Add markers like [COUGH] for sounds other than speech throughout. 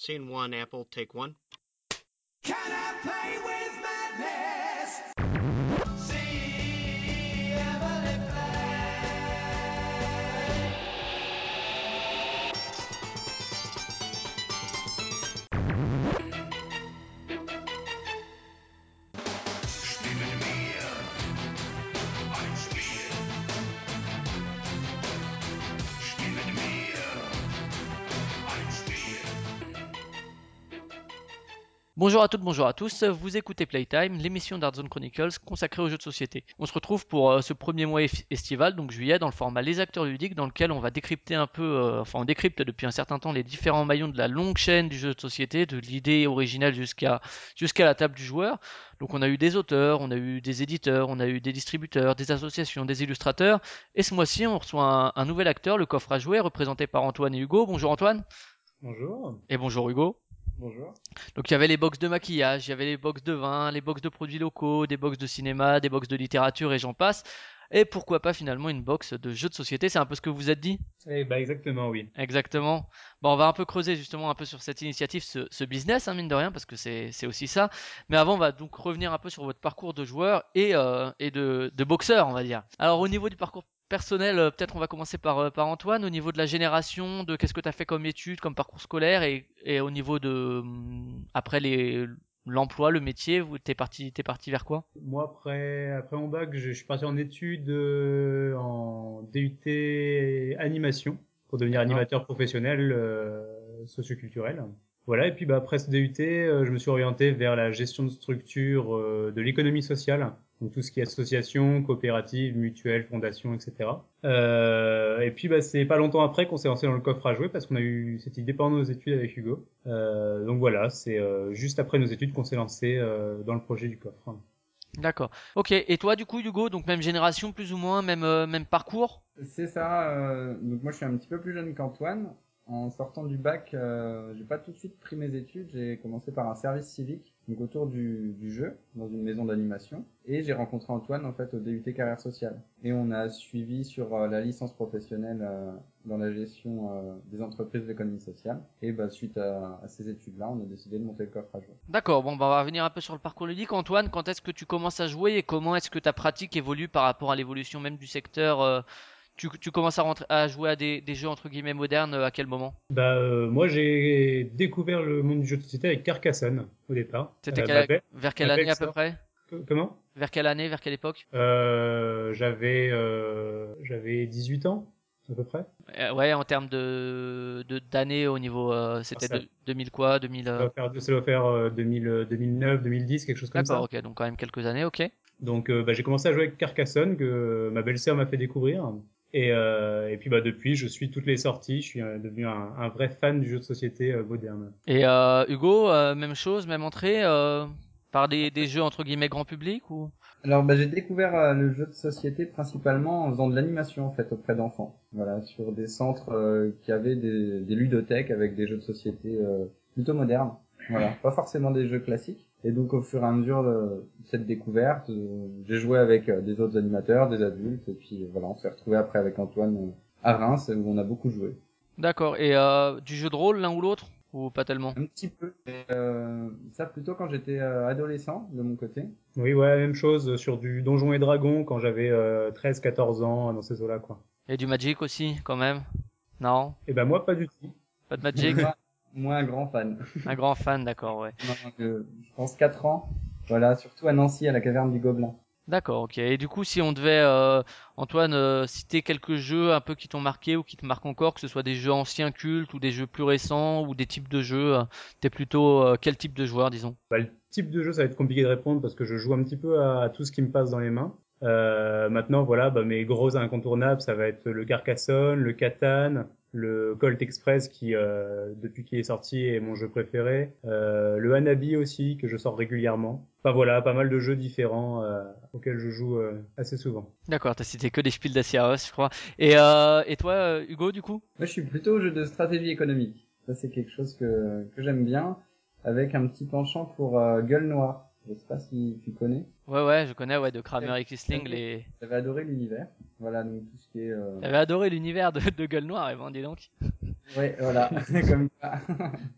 Scene one, Apple, take one. Can I play Bonjour à toutes, bonjour à tous, vous écoutez Playtime, l'émission d'Art Zone Chronicles consacrée aux jeux de société. On se retrouve pour euh, ce premier mois estival, donc juillet, dans le format Les Acteurs Ludiques, dans lequel on va décrypter un peu, euh, enfin on décrypte depuis un certain temps les différents maillons de la longue chaîne du jeu de société, de l'idée originale jusqu'à jusqu'à la table du joueur. Donc on a eu des auteurs, on a eu des éditeurs, on a eu des distributeurs, des associations, des illustrateurs, et ce mois-ci on reçoit un, un nouvel acteur, le coffre à jouer, représenté par Antoine et Hugo. Bonjour Antoine, Bonjour. et bonjour Hugo. Bonjour. Donc il y avait les box de maquillage, il y avait les box de vin, les box de produits locaux, des box de cinéma, des box de littérature et j'en passe. Et pourquoi pas finalement une box de jeux de société, c'est un peu ce que vous êtes dit? Eh bah exactement oui. Exactement. Bon, on va un peu creuser justement un peu sur cette initiative, ce, ce business, hein, mine de rien, parce que c'est c'est aussi ça. Mais avant, on va donc revenir un peu sur votre parcours de joueur et, euh, et de, de boxeur, on va dire. Alors au niveau du parcours personnel, euh, peut-être on va commencer par, euh, par Antoine, au niveau de la génération, de qu'est-ce que tu as fait comme études, comme parcours scolaire, et, et au niveau de, hum, après les l'emploi, le métier, vous t'es parti, t'es parti vers quoi? Moi après après mon bac, je, je suis parti en études euh, en DUT animation pour devenir animateur professionnel euh, socioculturel. Voilà et puis bah après ce DUT, euh, je me suis orienté vers la gestion de structure euh, de l'économie sociale. Donc tout ce qui est association, coopérative, mutuelle, fondation, etc. Euh, et puis bah, c'est pas longtemps après qu'on s'est lancé dans le coffre à jouer parce qu'on a eu cette idée pendant nos études avec Hugo. Euh, donc voilà, c'est euh, juste après nos études qu'on s'est lancé euh, dans le projet du coffre. D'accord. Ok, et toi du coup Hugo, donc même génération plus ou moins, même, euh, même parcours? C'est ça. euh, donc moi, je suis un petit peu plus jeune qu'Antoine. En sortant du bac, euh, j'ai pas tout de suite pris mes études. J'ai commencé par un service civique, donc autour du, jeu, dans une maison d'animation. Et j'ai rencontré Antoine en fait au DUT carrière sociale. Et on a suivi sur euh, la licence professionnelle euh, dans la gestion des entreprises de l'économie sociale. Et bah suite à, ces études-là, on a décidé de monter le coffre à jouer. D'accord, bon, on va revenir un peu sur le parcours ludique. Antoine, quand est-ce que tu commences à jouer et comment est-ce que ta pratique évolue par rapport à l'évolution même du secteur tu, tu commences à, rentrer, à jouer à des, des jeux entre guillemets modernes euh, à quel moment? Bah, euh, moi, j'ai découvert le monde du jeu de société avec Carcassonne au départ. C'était Euh, belle- Vers quelle année à peu près? Co- Comment? Vers quelle année Vers quelle époque? Euh, J'avais j'avais 18 ans à peu près. Ouais, en termes de d'années au niveau, c'était ça- de- 2000 quoi 2000 Ça doit faire, ça doit faire euh, 2000, euh, 2009, 2010, quelque chose comme ça. D'accord, ok, donc quand même quelques années, ok. Donc euh, bah, j'ai commencé à jouer avec Carcassonne que ma belle-sœur m'a fait découvrir. Et, euh, et puis bah depuis, je suis toutes les sorties. Je suis euh, devenu un, un vrai fan du jeu de société euh, moderne. Et euh, Hugo, euh, même chose, même entrée euh, par des, des jeux entre guillemets grand public ou? Alors bah, j'ai découvert euh, le jeu de société principalement en faisant de l'animation en fait auprès d'enfants. Voilà, sur des centres euh, qui avaient des, des ludothèques avec des jeux de société euh, plutôt modernes. Voilà, pas forcément des jeux classiques. Et donc au fur et à mesure de cette découverte, euh, j'ai joué avec euh, des autres animateurs, des adultes, et puis euh, voilà, on s'est retrouvé après avec Antoine à Reims où on a beaucoup joué. D'accord. Et euh, du jeu de rôle l'un ou l'autre? Ou pas tellement? Un petit peu. Euh, ça plutôt quand j'étais euh, adolescent de mon côté. Oui, ouais, même chose sur du Donjon et Dragon quand j'avais euh, 13-14 ans dans ces eaux-là, quoi. Et du Magic aussi, quand même? Non? Et ben moi, pas du tout. Pas de Magic? [LAUGHS] Moi, un grand fan. Un grand fan, d'accord, ouais. Non, je, pense 4 ans. Voilà, surtout à Nancy, à la caverne du Gobelin. D'accord, ok. Et du coup, si on devait, euh, Antoine, euh, citer quelques jeux un peu qui t'ont marqué ou qui te marquent encore, que ce soit des jeux anciens cultes ou des jeux plus récents ou des types de jeux, euh, t'es plutôt euh, quel type de joueur, disons? Bah, le type de jeu, ça va être compliqué de répondre parce que je joue un petit peu à, à tout ce qui me passe dans les mains. Euh, maintenant, voilà, bah, mes gros incontournables, ça va être le Carcassonne, le Catan, le Colt Express qui, euh, depuis qu'il est sorti, est mon jeu préféré. Euh, le Hanabi aussi, que je sors régulièrement. Enfin voilà, pas mal de jeux différents euh, auxquels je joue euh, assez souvent. D'accord, t'as cité que des Spiel des Jahres, je crois. Et, euh, et toi, Hugo, du coup? Moi, je suis plutôt au jeu de stratégie économique. Ça, c'est quelque chose que, que j'aime bien, avec un petit penchant pour euh, Gueule Noire. Je sais pas si tu connais. Ouais, ouais, je connais, ouais, de Kramer et Kissling, les... J'avais adoré l'univers. Voilà, donc tout ce qui est... euh, T'avais adoré l'univers de, de Gueule Noire, eh ben, dis donc. Ouais, voilà, [LAUGHS] [LAUGHS] comme ça.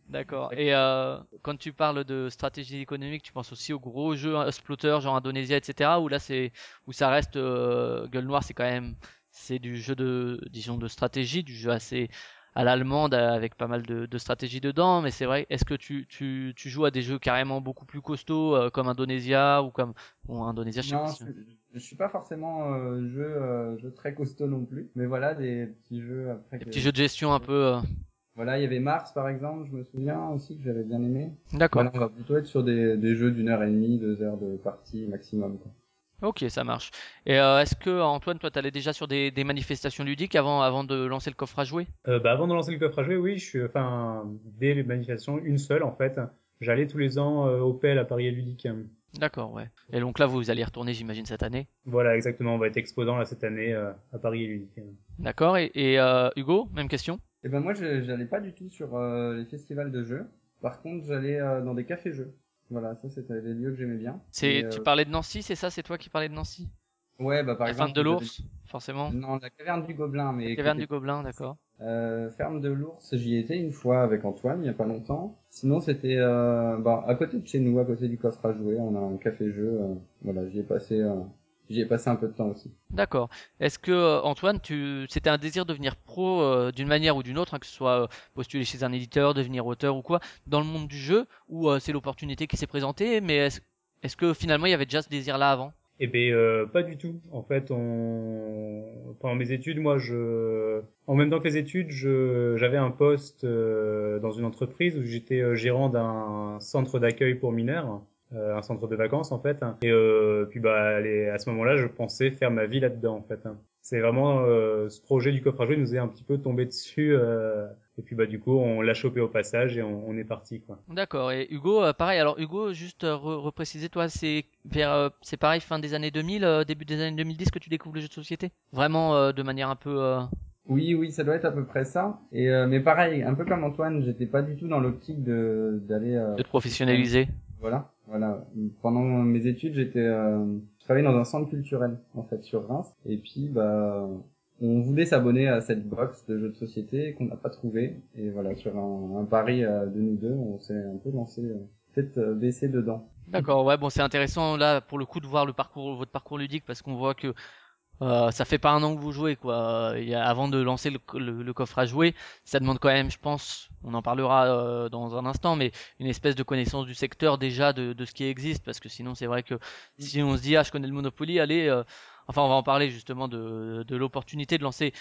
D'accord. Et euh, quand tu parles de stratégie économique, tu penses aussi aux gros jeux hein, exploiteurs, genre Indonesia, etc. Où là, c'est où ça reste euh, Gueule Noire, c'est quand même c'est du jeu de disons de stratégie, du jeu assez à l'allemande avec pas mal de, de stratégie dedans. Mais c'est vrai. Est-ce que tu, tu, tu joues à des jeux carrément beaucoup plus costauds euh, comme Indonesia ou comme bon Indonesia, je sais Non, pas je, suis pas forcément euh, jeu, euh, jeu très costaud non plus. Mais voilà, des petits jeux après. des que- petits jeux de gestion un peu. euh, Voilà, il y avait Mars par exemple, je me souviens aussi que j'avais bien aimé. D'accord. Voilà, on va plutôt être sur des, des jeux d'une heure et demie, deux heures de partie maximum. Quoi. Ok, ça marche. Et euh, est-ce que Antoine, toi, t'allais déjà sur des, des manifestations ludiques avant, avant de lancer le coffre à jouer? Euh, bah, avant de lancer le coffre à jouer, oui, je suis, enfin, dès les manifestations, une seule en fait. J'allais tous les ans euh, au PEL à Paris et Ludique. D'accord, ouais. Et donc là, vous allez y retourner, j'imagine, cette année? Voilà, exactement. On va être exposant là cette année euh, à Paris et Ludique. D'accord. Et, et euh, Hugo, même question? Et ben moi, je- j'allais pas du tout sur euh, les festivals de jeux. Par contre, j'allais euh, dans des cafés-jeux. Voilà, ça c'était les lieux que j'aimais bien. C'est, tu euh, parlais de Nancy, c'est ça? C'est toi qui parlais de Nancy? Ouais, bah par La exemple. fin de l'ours, forcément. Non, la caverne du Gobelin, mais. Caverne du Gobelin, d'accord. Euh, ferme de l'ours, j'y étais une fois avec Antoine, il y a pas longtemps. Sinon, c'était euh, bah, à côté de chez nous, à côté du coffre à jouer, on a un café-jeu. euh, voilà, j'y ai passé, j'y ai passé un peu de temps aussi. D'accord. Est-ce que euh, Antoine, tu, c'était un désir de devenir pro euh, d'une manière ou d'une autre, hein, que ce soit euh, postuler chez un éditeur, devenir auteur ou quoi, dans le monde du jeu, ou euh, c'est l'opportunité qui s'est présentée, mais est-ce, est-ce que finalement il y avait déjà ce désir-là avant? Eh ben euh, pas du tout. En fait, on... pendant mes études, moi, je, en même temps que les études, je... j'avais un poste euh, dans une entreprise où j'étais euh, gérant d'un centre d'accueil pour mineurs, euh, un centre de vacances en fait. Et euh, puis bah, les- à ce moment-là, je pensais faire ma vie là-dedans en fait. C'est vraiment euh, ce projet du coffre à jouer nous est un petit peu tombé dessus. euh, et puis bah du coup, on l'a chopé au passage et on, on est parti quoi. D'accord. Et Hugo, euh, pareil. Alors Hugo, juste euh, re- repréciser, toi, c'est vers, euh, c'est pareil, fin des années 2000, euh, début des années 2010 que tu découvres le jeu de société? Vraiment euh, de manière un peu. euh, Oui, oui, ça doit être à peu près ça. Et euh, mais pareil, un peu comme Antoine, j'étais pas du tout dans l'optique de d'aller. euh, de te professionnaliser. Voilà, voilà. Pendant mes études, j'étais, euh, je travaillais dans un centre culturel en fait sur Reims. Et puis, bah, on voulait s'abonner à cette box de jeux de société qu'on n'a pas trouvé. Et voilà, sur un, un pari euh, de nous deux, on s'est un peu lancé, euh, peut-être baissé dedans. D'accord, ouais, bon, c'est intéressant là pour le coup de voir le parcours, votre parcours ludique parce qu'on voit que euh, ça fait pas un an que vous jouez quoi. Il y a- avant de lancer le, le- le coffre à jouer, ça demande quand même, je pense, on en parlera euh, dans un instant, mais une espèce de connaissance du secteur déjà de, de ce qui existe parce que sinon c'est vrai que si on se dit ah je connais le Monopoly, allez, euh, enfin on va en parler justement de, de l'opportunité de lancer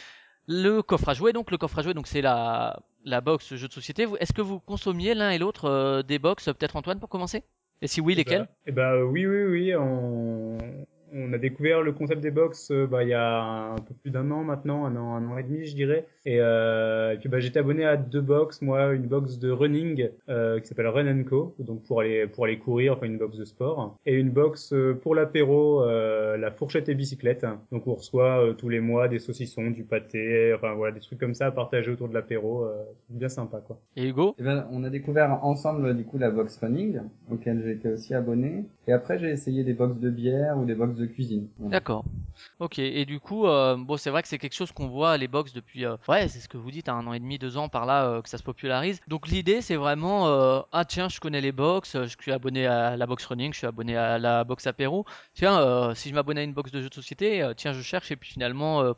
le coffre à jouer. Donc le coffre à jouer, donc c'est la la box jeu de société. Est-ce que vous consommiez l'un et l'autre euh, des box, peut-être Antoine pour commencer? Et si oui, lesquelles Eh bah, eh bah, oui, oui, oui. On... on a découvert le concept des box euh, bah, il y a un peu plus d'un an maintenant, un an, un an et demi, je dirais. Et, euh, et puis bah, j'étais abonné à deux box, moi, une box de running euh, qui s'appelle Run Co, donc pour aller pour aller courir, enfin une box de sport, et une box euh, pour l'apéro, euh, la fourchette et bicyclette. Donc on reçoit euh, tous les mois des saucissons, du pâté, enfin voilà des trucs comme ça à partager autour de l'apéro, euh, bien sympa quoi. Et Hugo? Et ben, on a découvert ensemble du coup la box running, auquel été aussi abonné. Et après, j'ai essayé des box de bière ou des box cuisine. D'accord. Ok. Et du coup, euh, bon, c'est vrai que c'est quelque chose qu'on voit les box depuis, euh, ouais, c'est ce que vous dites, hein, un an et demi, deux ans par là, euh, que ça se popularise. Donc l'idée, c'est vraiment, ah tiens, je connais les box, je suis abonné à la box running, je suis abonné à la box apéro. Tiens, si je m'abonne à une box de jeux de société, tiens, je cherche et puis finalement,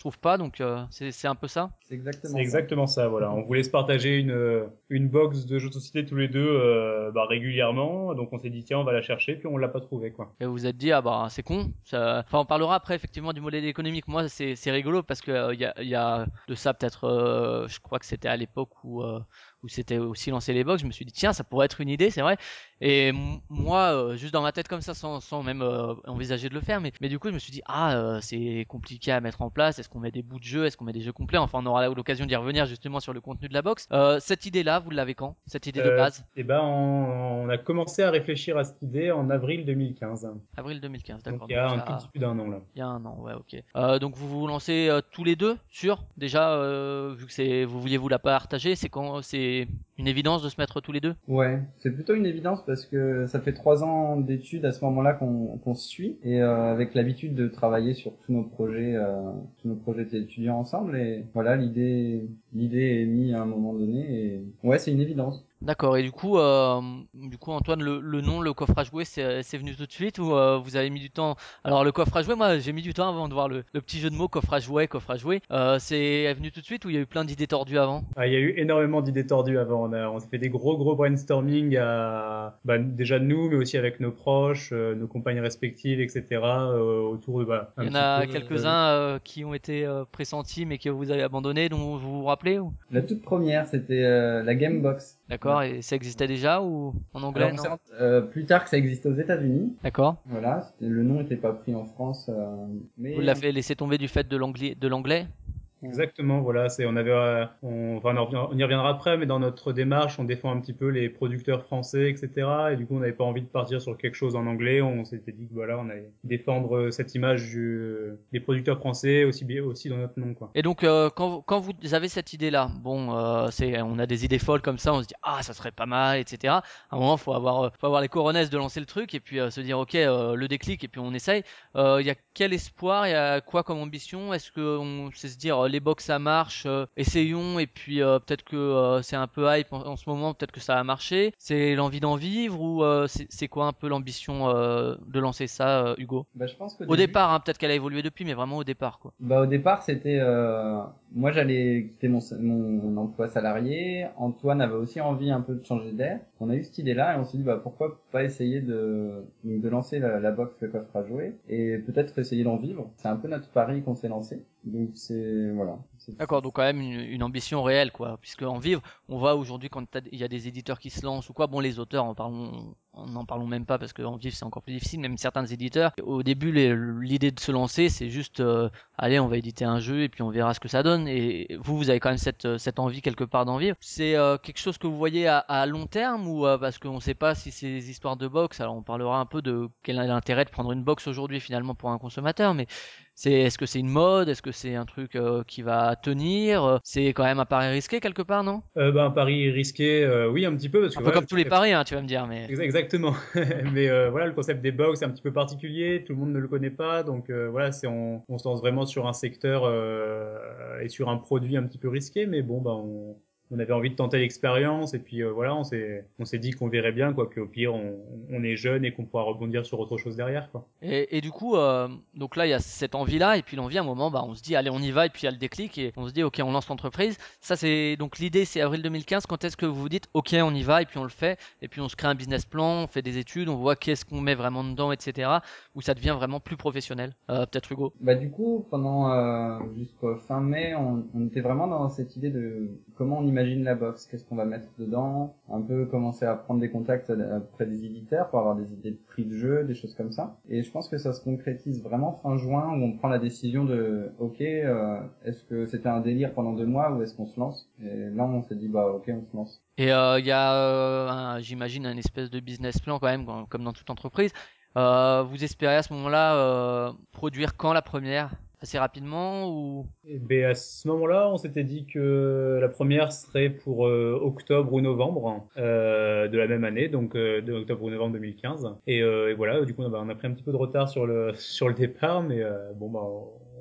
je trouve pas. Donc euh, c'est c'est un peu ça. C'est exactement exactement ça, voilà. On voulait se partager une, euh, une box de jeux de société tous les deux euh, bah, régulièrement, donc on s'est dit tiens on va la chercher, puis on l'a pas trouvé quoi. Et vous vous êtes dit, ah bah c'est con. Ça... Enfin, on parlera après effectivement du modèle économique. Moi, c'est c'est rigolo parce que euh, il y, a, il y a de ça peut-être, euh, je crois que c'était à l'époque où euh, où c'était aussi lancé les box. Je me suis dit tiens, ça pourrait être une idée, c'est vrai. Et moi, euh, juste dans ma tête comme ça, sans, sans même euh, envisager de le faire, mais mais du coup, je me suis dit ah euh, c'est compliqué à mettre en place. Est-ce qu'on met des bouts de jeu Est-ce qu'on met des jeux complets Enfin, on aura l'occasion d'y revenir justement sur le contenu de la box. Cette idée-là, vous l'avez quand Cette idée de base? Et ben on, on a commencé à réfléchir à cette idée en avril 2015. Avril 2015, d'accord. Donc il y a Donc, un ça- petit peu d'un an là. Il y a un an, ouais, ok. Donc vous vous lancez tous les deux sur déjà vu que c'est vous vouliez vous la partager, c'est quand c'est be une évidence de se mettre tous les deux? Ouais, c'est plutôt une évidence parce que ça fait trois ans d'études à ce moment-là qu'on qu'on se suit et euh, avec l'habitude de travailler sur tous nos projets, euh, tous nos projets étudiants ensemble et voilà l'idée l'idée est mise à un moment donné et ouais c'est une évidence. D'accord. Et du coup, euh, du coup, Antoine, le, le nom, le coffre à jouer, c'est c'est venu tout de suite ou euh, vous avez mis du temps? Alors le coffre à jouer, moi, j'ai mis du temps avant de voir le, le petit jeu de mots coffre à jouer, coffre à jouer. Euh, c'est venu tout de suite ou il y a eu plein d'idées tordues avant? Ah, il y a eu énormément d'idées tordues avant. On, a, on s'est fait des gros gros brainstorming à, bah, déjà nous, mais aussi avec nos proches, euh, nos compagnes respectives, etc. euh, autour de. Bah, Il y en a peu, quelques-uns euh, qui ont été euh, pressentis mais que vous avez abandonnés, dont vous vous rappelez ou? La toute première c'était euh, la Gamebox. D'accord. Et ça existait déjà ou en anglais Alors, on non? euh, plus tard que ça existait aux États-Unis. D'accord. Voilà, le nom n'était pas pris en France, euh, mais Vous l'avez laissé tomber du fait de l'anglais? Exactement, voilà, c'est on avait, euh, on, enfin, on, y reviendra après, mais dans notre démarche, on défend un petit peu les producteurs français, etc. Et du coup, on n'avait pas envie de partir sur quelque chose en anglais. On s'était dit que voilà, on allait défendre euh, cette image du, des producteurs français aussi bien aussi dans notre nom, quoi. Et donc, euh, quand, quand vous avez cette idée-là, bon, euh, c'est, on a des idées folles comme ça, on se dit ah ça serait pas mal, etc. À un moment, faut avoir, euh, faut avoir les coronesses de lancer le truc et puis euh, se dire ok, euh, le déclic et puis on essaye. Euh, Il y a quel espoir, il y a quoi comme ambition? Est-ce que on sait se dire euh, les box ça marche, euh, essayons et puis euh, peut-être que euh, c'est un peu hype en, en ce moment, peut-être que ça a marché. C'est l'envie d'en vivre ou c'est, quoi un peu l'ambition de lancer ça, Hugo? Bah, je pense Au début- départ, hein, peut-être qu'elle a évolué depuis, mais vraiment au départ quoi. Bah au départ c'était moi j'allais quitter mon, mon emploi salarié, Antoine avait aussi envie un peu de changer d'air. On a eu cette idée là et on s'est dit bah pourquoi pas essayer de de lancer la, la box le coffre à jouer et peut-être essayer d'en vivre. C'est un peu notre pari qu'on s'est lancé. Donc c'est voilà. D'accord, donc quand même une, ambition réelle, quoi. Puisque en vivre, on voit aujourd'hui quand il y a des éditeurs qui se lancent ou quoi, bon, les auteurs, en parlons, n'en parlons même pas parce qu'en vivre c'est encore plus difficile. Même certains éditeurs, au début, l'idée de se lancer, c'est juste, euh, allez, on va éditer un jeu et puis on verra ce que ça donne. Et vous, vous avez quand même cette, envie quelque part d'en vivre. C'est euh, quelque chose que vous voyez à, long terme ou euh, parce qu'on sait pas si c'est des histoires de box. Alors on parlera un peu de quel est l'intérêt de prendre une box aujourd'hui finalement pour un consommateur, mais c'est est-ce que c'est une mode? Est-ce que c'est un truc euh, qui va tenir? C'est quand même un pari risqué quelque part, non? Euh, bah, un pari risqué, euh, oui, un petit peu, parce que Un peu voilà, comme tous les paris, hein, tu vas me dire, mais Ex- Exactement. [LAUGHS] Mais euh, voilà, le concept des box est un petit peu particulier, tout le monde ne le connaît pas, donc voilà, c'est on, on se lance vraiment sur un secteur et sur un produit un petit peu risqué, mais bon, bah on, on avait envie de tenter l'expérience et puis euh, voilà, on s'est on s'est dit qu'on verrait bien quoi, qu'au pire on, on est jeune et qu'on pourra rebondir sur autre chose derrière quoi. Et, et du coup, euh, donc là, il y a cette envie-là, et puis l'envie, à un moment, bah, on se dit, allez, on y va, et puis il y a le déclic, et on se dit, ok, on lance l'entreprise. Ça, c'est donc l'idée, c'est avril 2015. Quand est-ce que vous vous dites, ok, on y va, et puis on le fait, et puis on se crée un business plan, on fait des études, on voit qu'est-ce qu'on met vraiment dedans, etc. Où ça devient vraiment plus professionnel. Euh, Peut-être Hugo? Bah du coup, pendant euh, jusqu'au fin mai, on, on était vraiment dans cette idée de comment on imagine la box, qu'est-ce qu'on va mettre dedans, un peu commencer à prendre des contacts euh, auprès des éditeurs pour avoir des idées de prix de jeu, des choses comme ça. Et je pense que ça se concrétise vraiment fin juin où on prend la décision de ok, euh, est-ce que c'était un délire pendant deux mois ou est-ce qu'on se lance? Et là, on s'est dit bah ok, on se lance. Et euh, il y a, euh, j'imagine, un espèce de business plan quand même, comme- dans toute entreprise. Euh, vous espérez à ce moment-là euh, produire quand la première? Assez rapidement ou? Et ben, à ce moment-là, on s'était dit que la première serait pour euh, octobre ou novembre euh, de la même année, donc euh, de octobre ou novembre 2015. Et, euh, et voilà, du coup, on a, on a pris un petit peu de retard sur le [LAUGHS] sur le départ, mais euh, bon, bah,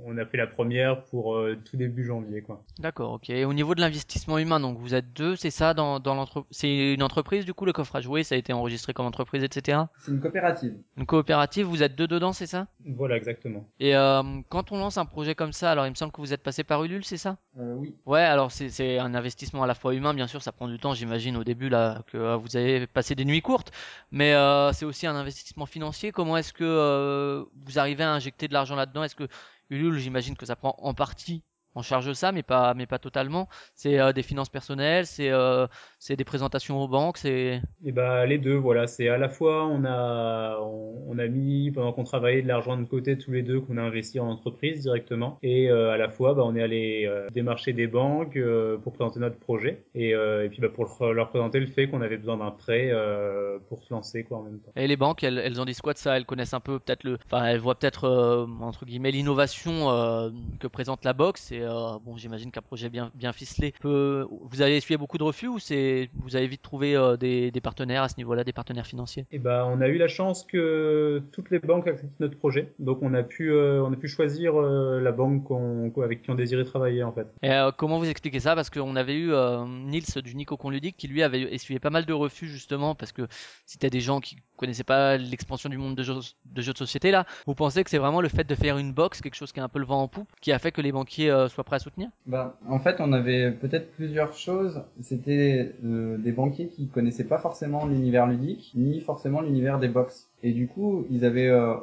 on a fait la première pour euh, tout début janvier, quoi. D'accord, ok. Et au niveau de l'investissement humain, donc vous êtes deux, c'est ça dans, dans l'entreprise C'est une entreprise du coup, le coffre à jouer, ça a été enregistré comme entreprise, etc. C'est une coopérative. Une coopérative, vous êtes deux dedans, c'est ça? Voilà, exactement. Et euh, quand on lance un projet comme ça, alors il me semble que vous êtes passé par Ulule, c'est ça? Euh, oui. Ouais, alors c'est c'est un investissement à la fois humain, bien sûr, ça prend du temps, j'imagine au début là que euh, vous avez passé des nuits courtes, mais euh, c'est aussi un investissement financier. Comment est-ce que euh, vous arrivez à injecter de l'argent là-dedans? Est-ce que Ulule, j'imagine que ça prend en partie en charge ça, mais pas mais pas totalement. C'est euh, des finances personnelles, c'est euh, c'est des présentations aux banques, c'est Et bah les deux, voilà, c'est à la fois on a on, on a mis pendant qu'on travaillait de l'argent de côté tous les deux qu'on a investi en entreprise directement et euh, à la fois bah, on est allé euh, démarcher des banques euh, pour présenter notre projet et, euh, et puis bah, pour leur, présenter le fait qu'on avait besoin d'un prêt euh, pour se lancer quoi en même temps. Et les banques, elles, elles en disent quoi de ça? Elles connaissent un peu peut-être le, enfin elles voient peut-être euh, entre guillemets l'innovation euh, que présente la box et euh, bon, j'imagine qu'un projet bien, bien ficelé peut. Vous avez essuyé beaucoup de refus ou c'est vous avez vite trouvé euh, des, des partenaires à ce niveau-là, des partenaires financiers? Et ben, on a eu la chance que toutes les banques acceptent notre projet, donc on a pu, euh, on a pu choisir la banque qu'on- avec qui on désirait travailler en fait. Et comment vous expliquez ça? Parce qu'on avait eu Nils du Nico Conludique qui lui avait essuyé pas mal de refus justement parce que c'était des gens qui connaissaient pas l'expansion du monde de jeux, de jeux de société là. Vous pensez que c'est vraiment le fait de faire une box, quelque chose qui est un peu le vent en poupe, qui a fait que les banquiers euh, soient prêts à soutenir Bah, en fait, on avait peut-être plusieurs choses. C'était euh, des banquiers qui connaissaient pas forcément l'univers ludique, ni forcément l'univers des box. Et du coup, ils avaient, euh,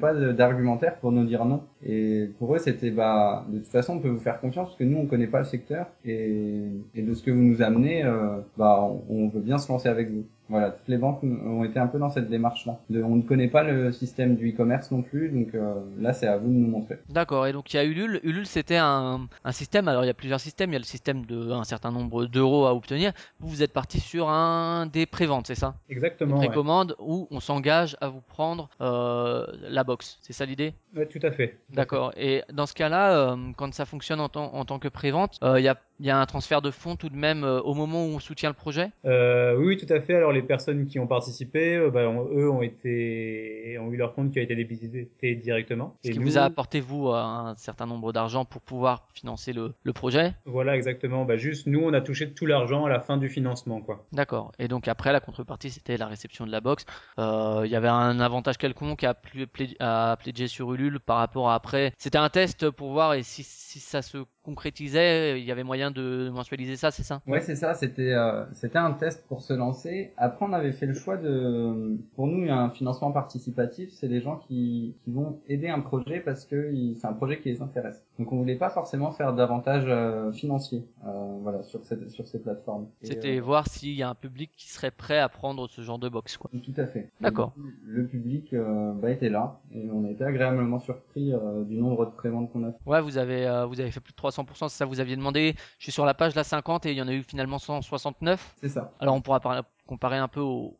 pas d'argumentaire pour nous dire non. Et pour eux, c'était bah, de toute façon, on peut vous faire confiance parce que nous, on connaît pas le secteur et, et de ce que vous nous amenez, euh, bah, on, on veut bien se lancer avec vous. Voilà, toutes les banques ont été un peu dans cette démarche-là. On ne connaît pas le système du e-commerce non plus, donc euh, là, c'est à vous de nous montrer. D'accord, et donc il y a Ulule. Ulule, c'était un, un système, alors il y a plusieurs systèmes, il y a le système de un certain nombre d'euros à obtenir. Vous, vous êtes parti sur un des préventes, c'est ça? Des Exactement. Ouais. précommandes où on s'engage à vous prendre euh, la box, c'est ça l'idée? Ouais, tout à fait. D'accord, et dans ce cas-là, euh, quand ça fonctionne en, tant- en tant que prévente, euh, il y, a, il y a un transfert de fonds tout de même euh, au moment où on soutient le projet? Euh, oui, oui, tout à fait. Alors les personnes qui ont participé, euh, bah, eux ont été, ont eu leur compte qui a été débité directement. Ce Et qui nous, vous a apporté, vous, un certain nombre d'argent pour pouvoir financer le, le projet? Voilà, exactement. Bah, juste, nous, on a touché tout l'argent à la fin du financement, quoi. D'accord. Et donc après, la contrepartie, c'était la réception de la box. Euh, Il y avait un avantage quelconque à, pl- à pledger sur Ulule par rapport à après. C'était un test pour voir si, si ça se concrétisait, il y avait moyen de mensualiser ça, c'est ça? Ouais, c'est ça. C'était euh, c'était un test pour se lancer. Après, on avait fait le choix de, pour nous, un financement participatif. C'est des gens qui qui vont aider un projet parce que c'est un projet qui les intéresse. Donc, on voulait pas forcément faire d'avantages euh, financiers, euh, voilà, sur cette sur ces plateformes. C'était euh, voir s'il y a un public qui serait prêt à prendre ce genre de box, quoi. tout à fait. D'accord. Le public euh, bah, était là et on a été agréablement surpris euh, du nombre de préventes qu'on a fait. Ouais, vous avez, euh, vous avez fait plus de 300%, c'est ça vous aviez demandé. Je suis sur la page là 50 et il y en a eu finalement 169. C'est ça. Alors on pourra par- comparer un peu aux,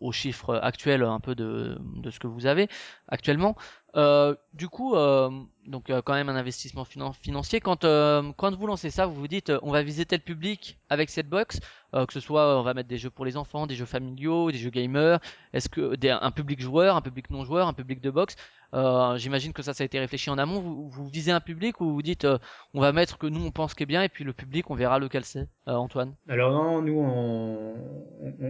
aux chiffres actuels un peu de, de ce que vous avez actuellement. Euh, du coup, euh, donc euh, quand même un investissement finan- financier. Quand euh, quand vous lancez ça, vous vous dites euh, on va viser tel public avec cette box, que ce soit on va mettre des jeux pour les enfants, des jeux familiaux, des jeux gamers. Est-ce que un public joueur, un public non joueur, un public de box J'imagine que ça ça a été réfléchi en amont. Vous, vous visez un public ou vous dites on va mettre que nous on pense qu'il est bien et puis le public on verra lequel c'est? Antoine. Alors non, nous, on,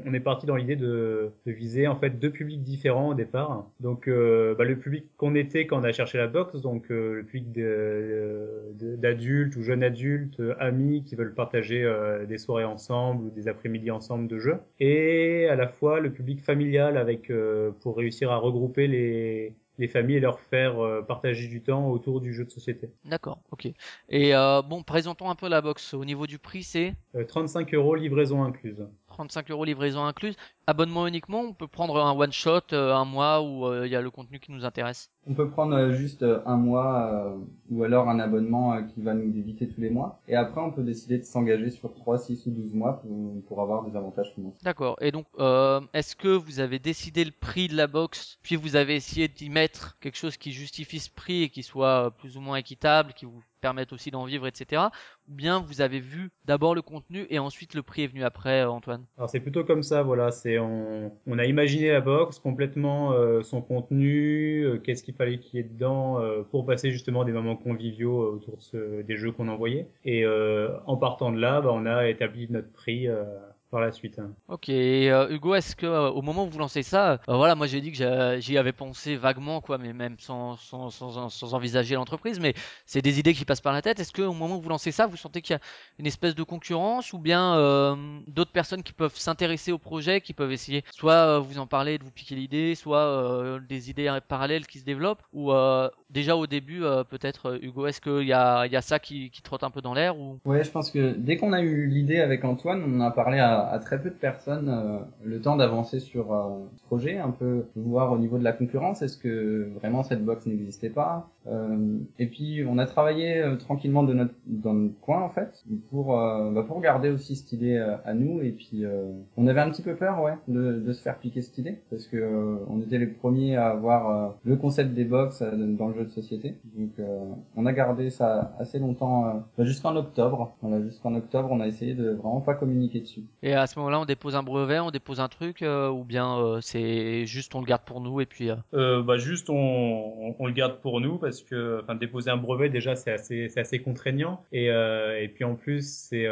on- est parti dans l'idée de, viser en fait deux publics différents au départ. Donc, bah, le public qu'on était quand on a cherché la box, donc euh, le public de- d'adultes ou jeunes adultes, euh, amis qui veulent partager euh, des soirées ensemble ou des après-midi ensemble de jeux, et à la fois le public familial avec euh, pour réussir à regrouper les les familles et leur faire euh, partager du temps autour du jeu de société. D'accord, ok. Et euh, bon, présentons un peu la box. Au niveau du prix, c'est? Euh, 35 euros livraison incluse. 35 euros livraison incluse. Abonnement uniquement, on peut prendre un one shot, euh, un mois où euh, il y a le contenu qui nous intéresse? On peut prendre euh, juste euh, un mois euh, ou alors un abonnement euh, qui va nous débiter tous les mois. Et après, on peut décider de s'engager sur 3, 6 ou 12 mois pour, pour avoir des avantages financiers. D'accord. Et donc, euh, est-ce que vous avez décidé le prix de la box, puis vous avez essayé d'y mettre quelque chose qui justifie ce prix et qui soit euh, plus ou moins équitable, qui vous permette aussi d'en vivre, etc. Ou bien vous avez vu d'abord le contenu et ensuite le prix est venu après, Antoine? Alors c'est plutôt comme ça, voilà. C'est on, on a imaginé la box complètement euh, son contenu, euh, qu'est-ce qu'il fallait qu'il y ait dedans euh, pour passer justement des moments conviviaux autour de ce- des jeux qu'on envoyait. Et en partant de là, bah, on a établi notre prix par la suite. hein. Ok, et, euh, Hugo, est-ce que euh, au moment où vous lancez ça, euh, voilà, moi j'ai dit que j'y avais pensé vaguement, quoi, mais même sans, sans, sans, sans envisager l'entreprise, mais c'est des idées qui passent par la tête. Est-ce que au moment où vous lancez ça, vous sentez qu'il y a une espèce de concurrence ou bien euh, d'autres personnes qui peuvent s'intéresser au projet, qui peuvent essayer soit euh, vous en parler, de vous piquer l'idée, soit euh, des idées parallèles qui se développent, ou euh, déjà au début, euh, peut-être, Hugo, est-ce qu'il y a, il y a ça qui, qui trotte un peu dans l'air ou? Ouais, je pense que dès qu'on a eu l'idée avec Antoine, on en a parlé à à, très peu de personnes euh, le temps d'avancer sur euh, ce projet, un peu voir au niveau de la concurrence, est-ce que vraiment cette box n'existait pas Euh, Et puis on a travaillé euh, tranquillement de notre, dans notre coin en fait pour euh, bah, pour garder aussi cette idée euh, à nous. Et puis on avait un petit peu peur ouais de, de se faire piquer cette idée parce que on était les premiers à avoir le concept des box dans le jeu de société. Donc on a gardé ça assez longtemps bah, jusqu'en octobre. Voilà, jusqu'en octobre on a essayé de vraiment pas communiquer dessus. À ce moment-là, on dépose un brevet, on dépose un truc, euh, ou bien euh, c'est juste on le garde pour nous et puis. euh, bah juste on, on, on le garde pour nous parce que enfin déposer un brevet déjà c'est assez c'est assez contraignant et et puis en plus c'est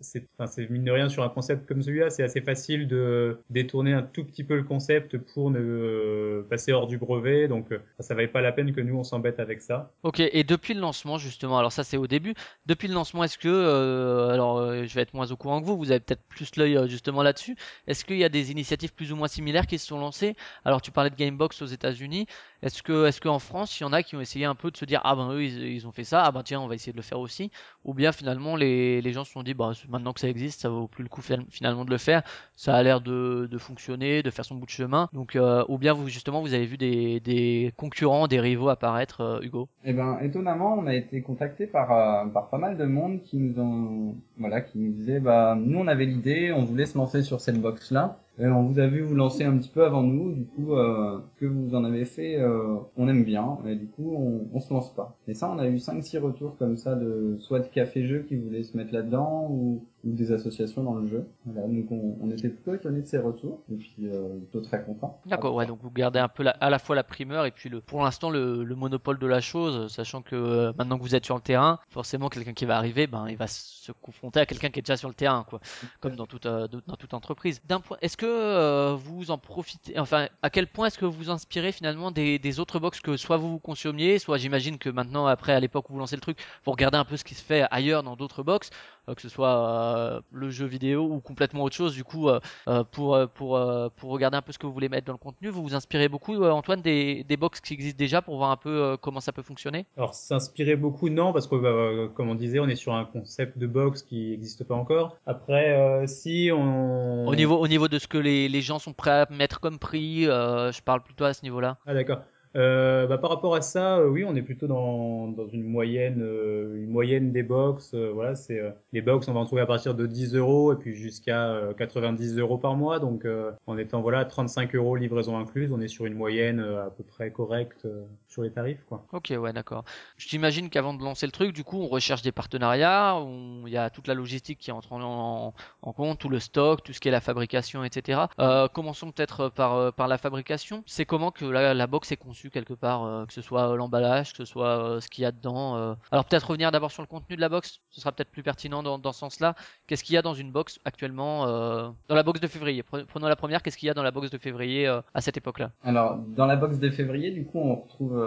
c'est enfin c'est mine de rien sur un concept comme celui-là c'est assez facile de détourner un tout petit peu le concept pour ne passer hors du brevet donc ça valait pas la peine que nous on s'embête avec ça. Ok, et depuis le lancement, justement, alors ça c'est au début, depuis le lancement, est-ce que, alors je vais être moins au courant que vous, vous avez peut-être plus l'œil euh, justement là-dessus, est-ce qu'il y a des initiatives plus ou moins similaires qui se sont lancées? Alors tu parlais de Gamebox aux États-Unis, est-ce que, est-ce qu'en France, il y en a qui ont essayé un peu de se dire, ah ben eux ils, ont fait ça, ah ben tiens on va essayer de le faire aussi, ou bien finalement les, gens se sont dit, bah maintenant que ça existe, ça vaut plus le coup fin- finalement de le faire, ça a l'air de, de fonctionner, de faire son bout de chemin, donc, euh, ou bien vous justement vous avez vu des, des concurrents, des rivaux apparaître, euh, Hugo? Eh ben, étonnamment, on a été contacté par euh, par pas mal de monde qui nous ont voilà, qui nous bah nous on avait l'idée, on voulait se lancer sur cette box là. Et on vous a vu vous lancer un petit peu avant nous, du coup euh, que vous en avez fait, euh, on aime bien, et du coup on, on se lance pas. Et ça, on a eu 5-6 retours comme ça de soit de café-jeux qui voulaient se mettre là-dedans ou, ou des associations dans le jeu. Voilà, donc on, était plutôt étonnés de ces retours, et puis euh, plutôt très contents. D'accord, ouais, donc vous gardez un peu la- à la fois la primeur et puis le, pour l'instant le, le monopole de la chose, sachant que euh, maintenant que vous êtes sur le terrain, forcément quelqu'un qui va arriver, ben il va se confronter à quelqu'un qui est déjà sur le terrain, quoi, comme dans toute euh, dans toute entreprise. D'un point, est-ce que vous en profitez, enfin, à quel point est-ce que vous inspirez finalement des, des autres box que soit vous vous consommiez, soit j'imagine que maintenant après à l'époque où vous lancez le truc, vous regardez un peu ce qui se fait ailleurs dans d'autres box, que ce soit euh, le jeu vidéo ou complètement autre chose, du coup. euh, euh, pour, euh, pour, euh, pour regarder un peu ce que vous voulez mettre dans le contenu. Vous vous inspirez beaucoup, euh, Antoine, des, des box qui existent déjà pour voir un peu euh, comment ça peut fonctionner? Alors s'inspirer beaucoup non parce que bah, comme on disait on est sur un concept de box qui n'existe pas encore. Après euh, si on au, niveau, au niveau de ce que les, les gens sont prêts à mettre comme prix, euh, je parle plutôt à ce niveau-là. Ah d'accord. Euh, bah, par rapport à ça, euh, oui, on est plutôt dans, dans une moyenne, euh, une moyenne des box. euh, voilà, c'est euh, les box, on va en trouver à partir de 10 euros et puis jusqu'à euh, 90 euros par mois. Donc, euh, en étant voilà 35 euros livraison incluse, on est sur une moyenne euh, à peu près correcte euh, sur les tarifs, quoi. Ok, ouais, d'accord. Je t'imagine qu'avant de lancer le truc, du coup, on recherche des partenariats, il y a toute la logistique qui entre en, en- en compte, tout le stock, tout ce qui est la fabrication, etc. Euh, commençons peut-être par, euh, par la fabrication. C'est comment que la, la box est conçue? Quelque part, euh, que ce soit euh, l'emballage, que ce soit euh, ce qu'il y a dedans. Alors peut-être revenir d'abord sur le contenu de la box, ce sera peut-être plus pertinent dans, dans ce sens-là. Qu'est-ce qu'il y a dans une box actuellement, dans la box de février? Pre- Prenons la première, qu'est-ce qu'il y a dans la box de février à cette époque-là? Alors, dans la box de février, du coup, on retrouve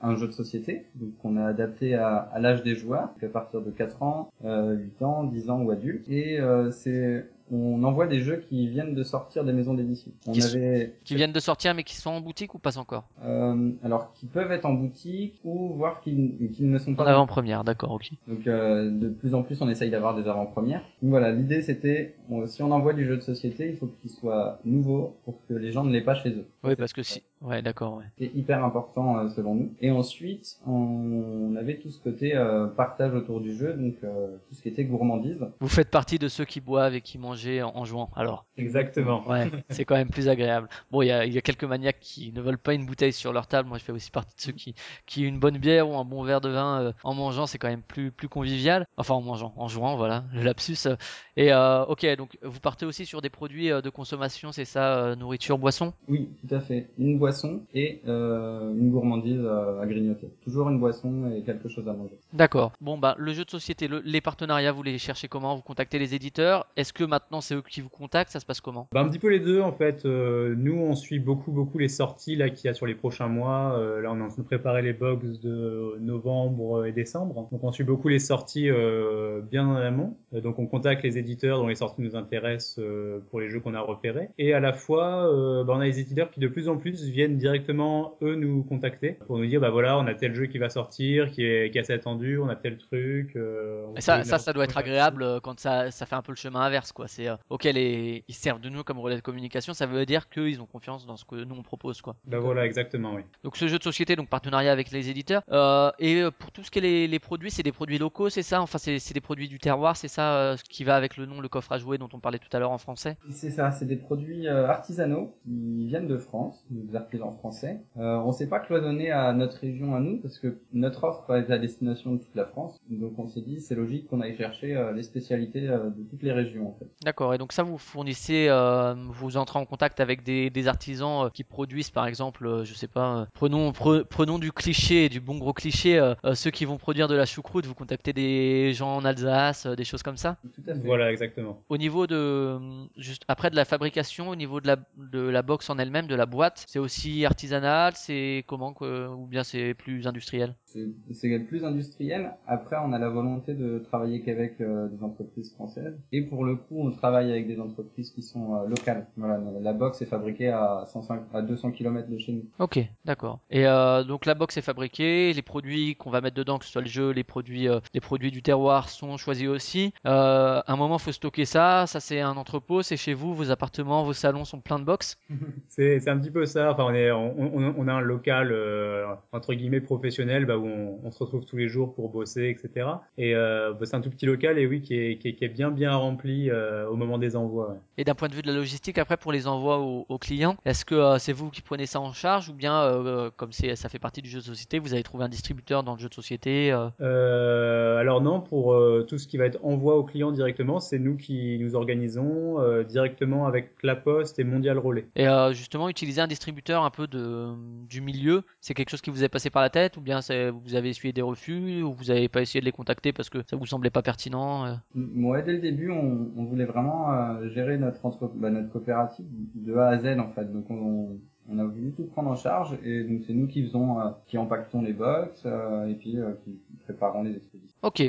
un jeu de société, donc on a adapté à, à l'âge des joueurs, à partir de 4 ans, euh, 8 ans, 10 ans ou adultes. Et c'est on envoie des jeux qui viennent de sortir des maisons d'édition. On Qui avait Qui viennent de sortir mais qui sont en boutique ou pas encore? Euh, alors qui peuvent être en boutique ou voir qu'ils ne sont En pas avant-première, d'accord, ok. Donc euh, de plus en plus, on essaye d'avoir des avant-premières. Voilà, l'idée c'était, si on envoie du jeu de société, il faut qu'il soit nouveau pour que les gens ne l'aient pas chez eux. Oui, parce que si. Ouais, d'accord, ouais. C'est hyper important euh, selon nous. Et ensuite, on avait tout ce côté euh, partage autour du jeu, donc euh, tout ce qui était gourmandise. Vous faites partie de ceux qui boivent et qui mangeaient en, en jouant, alors? Exactement. Ouais, [LAUGHS] c'est quand même plus agréable. Bon, il y a, il y a quelques maniaques qui ne veulent pas une bouteille sur leur table. Moi, je fais aussi partie de ceux qui, qui une bonne bière ou un bon verre de vin euh, en mangeant, c'est quand même plus, plus convivial. Enfin, en mangeant, en jouant, voilà, le lapsus. Et euh, ok, donc vous partez aussi sur des produits euh, de consommation, c'est ça, euh, nourriture, boisson? Oui, tout à fait. Une boisson et euh, une gourmandise euh, à grignoter. Toujours une boisson et quelque chose à manger. D'accord. Bon, bah, le jeu de société, le- les partenariats, vous les cherchez comment? Vous contactez les éditeurs? Est-ce que maintenant c'est eux qui vous contactent? Ça se passe comment? Bah, un petit peu les deux en fait. Euh, nous on suit beaucoup beaucoup les sorties là qu'il y a sur les prochains mois. Euh, là on est en train de préparer les box de novembre et décembre. Donc on suit beaucoup les sorties euh, bien en amont. Euh, donc on contacte les éditeurs dont les sorties nous intéressent euh, pour les jeux qu'on a repérés. Et à la fois euh, bah, on a les éditeurs qui de plus en plus viennent viennent directement eux nous contacter pour nous dire bah voilà on a tel jeu qui va sortir, qui est, qui est assez attendu, on a tel truc. euh, Et ça, ça, doit être agréable euh, quand ça, ça fait un peu le chemin inverse, quoi. C'est euh, ok, les, ils servent de nous comme relais de communication, ça veut dire qu'ils ont confiance dans ce que nous on propose, quoi. Bah voilà exactement oui. Donc ce jeu de société, donc partenariat avec les éditeurs. Euh, et pour tout ce qui est les, les produits, c'est des produits locaux, c'est ça? Enfin, c'est c'est des produits du terroir, c'est ça euh, ce qui va avec le nom, le coffre à jouer dont on parlait tout à l'heure en français? C'est ça, c'est des produits artisanaux qui viennent de France, des artisans français. Euh, on s'est pas cloisonné à notre région à nous parce que notre offre est à destination de toute la France. Donc on s'est dit c'est logique qu'on aille chercher euh, les spécialités euh, de toutes les régions en fait. D'accord. Et donc ça, vous fournissez, euh, vous entrez en contact avec des, des artisans euh, qui produisent, par exemple, euh, je sais pas, euh, prenons pre- prenons du cliché, du bon gros cliché, euh, euh, ceux qui vont produire de la choucroute, vous contactez des gens en Alsace, euh, des choses comme ça? Tout à fait. Voilà exactement. Au niveau de, juste après de la fabrication, au niveau de la de la box en elle-même, de la boîte, c'est aussi artisanal, c'est comment ou bien c'est plus industriel? C'est plus industriel. Après, on a la volonté de travailler qu'avec euh, des entreprises françaises. Et pour le coup, on travaille avec des entreprises qui sont euh, locales. Voilà, la box est fabriquée à, 105, à 200 km de chez nous. Ok, d'accord. Et euh, donc la box est fabriquée, les produits qu'on va mettre dedans, que ce soit le jeu, les produits, euh, les produits du terroir sont choisis aussi. Euh, à un moment, faut stocker ça. Ça, c'est un entrepôt, c'est chez vous, vos appartements, vos salons sont pleins de box. [LAUGHS] C'est c'est un petit peu ça. Enfin, on, est, on, on- on a un local euh, entre guillemets professionnel bah, où on, on se retrouve tous les jours pour bosser, etc. Et euh, bah, c'est un tout petit local et oui qui est, qui est, qui est bien bien rempli euh, au moment des envois. ouais. Et d'un point de vue de la logistique, après pour les envois aux, aux clients, est-ce que euh, c'est vous qui prenez ça en charge ou bien comme c'est ça fait partie du jeu de société, vous avez trouvé un distributeur dans le jeu de société alors non, pour tout ce qui va être envoi au client directement, c'est nous qui nous organisons directement avec La Poste et Mondial Relais. Et justement, utiliser un distributeur un peu de, du milieu, c'est quelque chose qui vous est passé par la tête ou bien c'est- vous avez essuyé des refus ou vous n'avez pas essayé de les contacter parce que ça vous semblait pas pertinent euh Ouais, dès le début, on, voulait vraiment euh, gérer notre, bah, notre coopérative de A à Z en fait. Donc on, on a voulu tout prendre en charge et donc c'est nous qui faisons, euh, qui empaquetons les box euh, et puis euh, qui préparons les expéditions. Ok.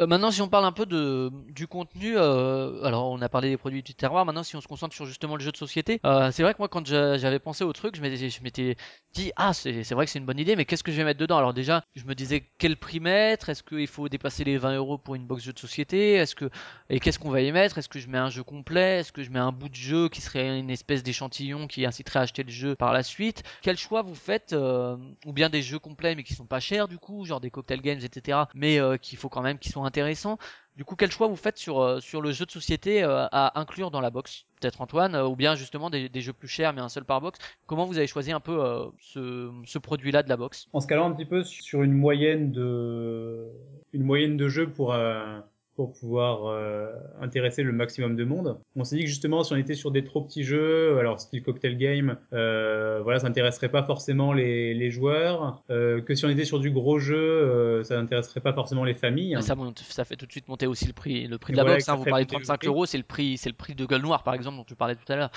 Maintenant, si on parle un peu du contenu, alors on a parlé des produits du terroir. Maintenant, si on se concentre sur justement le jeu de société, c'est vrai que moi, quand j'a- j'avais pensé au truc, je m'étais dit ah c'est vrai que c'est une bonne idée, mais qu'est-ce que je vais mettre dedans? Alors déjà, je me disais quel prix mettre? Est-ce qu'il faut dépasser les 20 euros pour une box jeu de société? Est-ce que et qu'est-ce qu'on va y mettre? Est-ce que je mets un jeu complet? Est-ce que je mets un bout de jeu qui serait une espèce d'échantillon qui inciterait à acheter le jeu? Par la suite Quel choix vous faites euh, Ou bien des jeux complets mais qui sont pas chers du coup, genre des cocktail games, etc. Mais euh, qu'il faut quand même qu'ils soient intéressants. Du coup, quel choix vous faites sur, euh, sur le jeu de société à inclure dans la box? Peut-être Antoine, ou bien justement des, jeux plus chers mais un seul par box? Comment vous avez choisi un peu ce, ce produit-là de la box? En se calant un petit peu sur une moyenne de une moyenne de jeux pour euh, pour pouvoir euh, intéresser le maximum de monde. On s'est dit que justement si on était sur des trop petits jeux, alors style cocktail game, euh, voilà, ça intéresserait pas forcément les, les joueurs, euh, que si on était sur du gros jeu, euh, ça intéresserait pas forcément les familles. Ça, monte, ça fait tout de suite monter aussi le prix, le prix de la voilà, box. hein. vous parlez de monter le 35 prix. euros, c'est le prix, c'est le prix de Gueule Noire par exemple dont tu parlais tout à l'heure.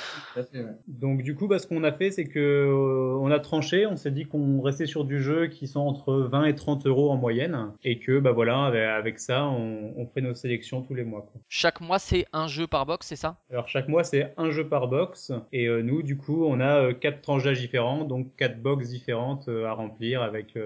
Donc du coup, bah, ce qu'on a fait, c'est que euh, on a tranché, on s'est dit qu'on restait sur du jeu qui sont entre 20 et 30 euros en moyenne, et que bah voilà, avec, avec ça, on, on fait nos sélections tous les mois. quoi. Chaque mois, c'est un jeu par box, c'est ça? Alors chaque mois, c'est un jeu par box, et euh, nous, du coup, on a euh, quatre tranches d'âge différents, donc quatre box différentes euh, à remplir avec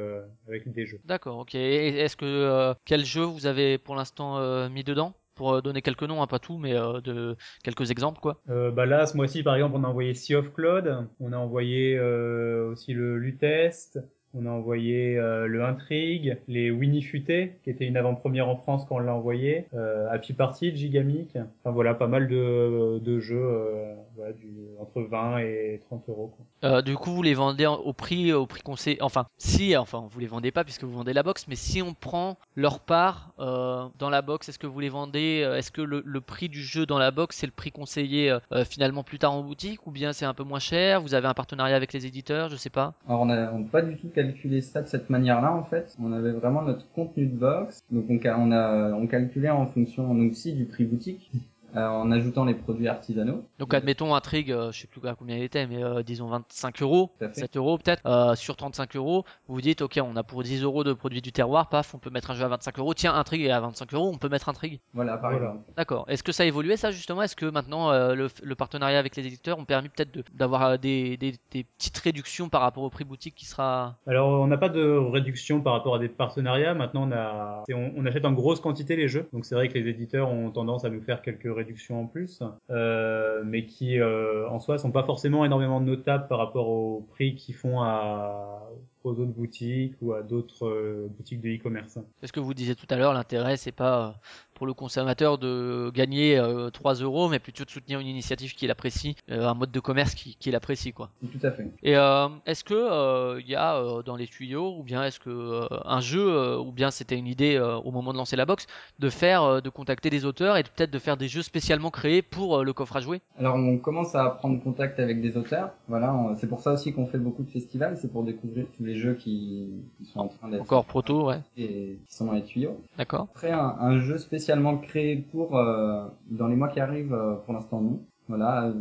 avec des jeux. D'accord, ok. Et Est-ce que quel jeu vous avez pour l'instant mis dedans? Pour donner quelques noms, hein, pas tout, mais euh, de quelques exemples, quoi. Euh, bah là, ce mois-ci, par exemple, on a envoyé Sea of Cloud, on a envoyé euh, aussi le Lutest, on a envoyé euh, le Intrigue, les Winnie Futé, qui était une avant-première en France quand on l'a envoyé, euh, Happy Party, Gigamic, enfin voilà, pas mal de, de jeux euh, voilà, du, entre 20 et 30 euros. Quoi. Euh, du coup, vous les vendez en- au prix, au prix qu'on sait. Enfin, si, enfin, vous les vendez pas puisque vous vendez la box, mais si on prend leur part euh, dans la box, est-ce que vous les vendez Est-ce que le, le prix du jeu dans la box c'est le prix conseillé finalement plus tard en boutique, ou bien c'est un peu moins cher? Vous avez un partenariat avec les éditeurs, je sais pas. Alors on n'a pas du tout calculé ça de cette manière-là en fait. On avait vraiment notre contenu de box, donc on, on a, on calculait en fonction nous aussi du prix boutique. Euh, en ajoutant les produits artisanaux. Donc admettons intrigue, euh, je sais plus à combien il était, mais euh, disons 25 euros, Tout à fait. 7 euros peut-être, euh, sur 35 euros, vous vous dites ok on a pour 10 euros de produits du terroir, paf, on peut mettre un jeu à 25 euros, tiens intrigue est à 25 euros, on peut mettre intrigue. Voilà, par Voilà. exemple. D'accord. Est-ce que ça a évolué ça justement? Est-ce que maintenant euh, le, le partenariat avec les éditeurs ont permis peut-être d'avoir des, des, des petites réductions par rapport au prix boutique qui sera Alors, on n'a pas de réduction par rapport à des partenariats. Maintenant, on, a, on achète en grosse quantité les jeux. Donc, c'est vrai que les éditeurs ont tendance à nous faire quelques réductions en plus, euh, mais qui, euh, en soi, sont pas forcément énormément notables par rapport au prix qu'ils font à, aux autres boutiques ou à d'autres euh, boutiques de e-commerce. C'est ce que vous disiez tout à l'heure, l'intérêt c'est pas euh, pour le consommateur de gagner euh, 3 euros, mais plutôt de soutenir une initiative qu'il apprécie, euh, un mode de commerce qui- qu'il apprécie quoi. Tout à fait. Et euh, est-ce que euh, il y a euh, dans les tuyaux, ou bien est-ce que euh, un jeu, euh, ou bien c'était une idée euh, au moment de lancer la box, de faire, euh, de contacter des auteurs et de- peut-être de faire des jeux spécialement créés pour euh, le coffre à jouer? Alors on commence à prendre contact avec des auteurs. Voilà, on- c'est pour ça aussi qu'on fait beaucoup de festivals, c'est pour découvrir tous les jeux qui, qui sont en train d'être Encore proto, ouais, et qui sont dans les tuyaux. d'accord. Après un, un jeu spécialement créé pour euh, dans les mois qui arrivent, euh, pour l'instant non. Voilà. euh,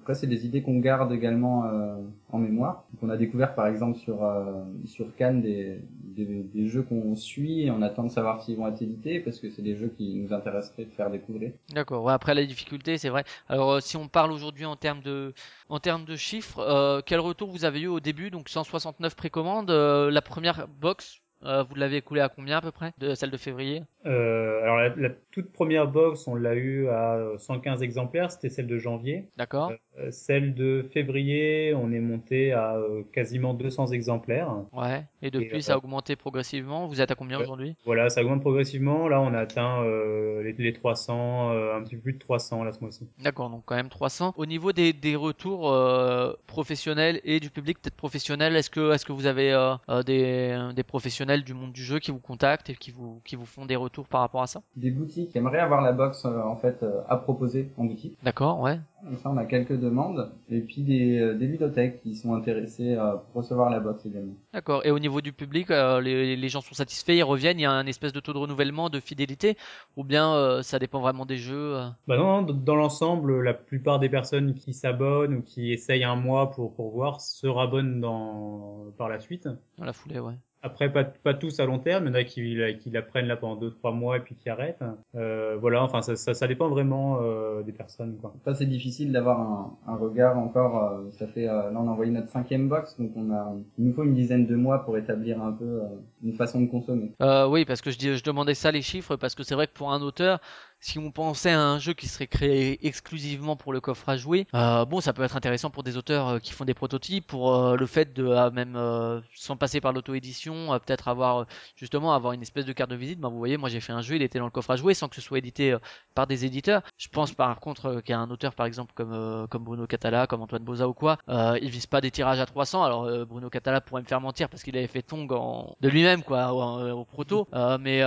Après c'est des idées qu'on garde également euh, en mémoire. Donc, on a découvert par exemple sur euh, sur Cannes des, des, jeux qu'on suit et on attend de savoir s'ils vont être édités parce que c'est des jeux qui nous intéresseraient de faire découvrir. D'accord. Ouais, après la difficulté, c'est vrai. Alors si on parle aujourd'hui en termes de en termes de chiffres, quel retour vous avez eu au début? Donc 169 précommandes, la première box, euh, vous l'avez écoulée à combien à peu près de celle de février? Euh, alors, la, la toute première box, on l'a eu à 115 exemplaires. C'était celle de janvier. D'accord. Euh, celle de février, on est monté à euh, quasiment 200 exemplaires. Ouais. Et depuis, euh, ça a augmenté progressivement. Vous êtes à combien Ouais. aujourd'hui? Voilà, ça augmente progressivement. Là, on a atteint euh, les, les 300, euh, un petit peu plus de 300 là ce mois-ci. D'accord, donc quand même 300. Au niveau des, des retours euh, professionnels et du public, peut-être professionnel, est-ce que, est-ce que vous avez euh, euh, des, des professionnels du monde du jeu qui vous contactent et qui vous, qui vous font des retours par rapport à ça? Des boutiques qui aimeraient avoir la box euh, en fait euh, à proposer en boutique. D'accord, ouais. Ça, on a quelques demandes. Et puis des, euh, des ludothèques qui sont intéressés euh, pour recevoir la box également. D'accord. Et au niveau du public, euh, les, les gens sont satisfaits, ils reviennent, il y a un espèce de taux de renouvellement, de fidélité, ou bien euh, ça dépend vraiment des jeux euh? Bah non, non, dans l'ensemble, la plupart des personnes qui s'abonnent ou qui essayent un mois pour, pour voir se rabonnent dans, par la suite. dans la foulée, ouais. Après, pas, pas tous à long terme, il y en a qui, la- qui la prennent là pendant 2-3 mois et puis qui arrêtent. Euh, voilà, enfin, ça, ça, ça dépend vraiment euh, des personnes. Quoi. Ça, c'est difficile d'avoir un, un regard encore. euh, ça fait euh, là, on a envoyé notre cinquième box, donc on a, il nous faut une dizaine de mois pour établir un peu euh, une façon de consommer. Euh, oui, parce que je, dis, je demandais ça les chiffres, parce que c'est vrai que pour un auteur, si on pensait à un jeu qui serait créé exclusivement pour le coffre à jouer, euh, bon, ça peut être intéressant pour des auteurs euh, qui font des prototypes, pour euh, le fait de euh, même euh, sans passer par l'auto-édition, peut-être avoir justement avoir une espèce de carte de visite. Ben, vous voyez, moi j'ai fait un jeu, il était dans le coffre à jouer sans que ce soit édité par des éditeurs. Je pense par contre a un auteur par exemple comme comme Bruno Catala, comme Antoine Boza ou quoi, il vise pas des tirages à 300. Alors Bruno Catala pourrait me faire mentir parce qu'il avait fait Tong en... de lui-même quoi au, au proto, mais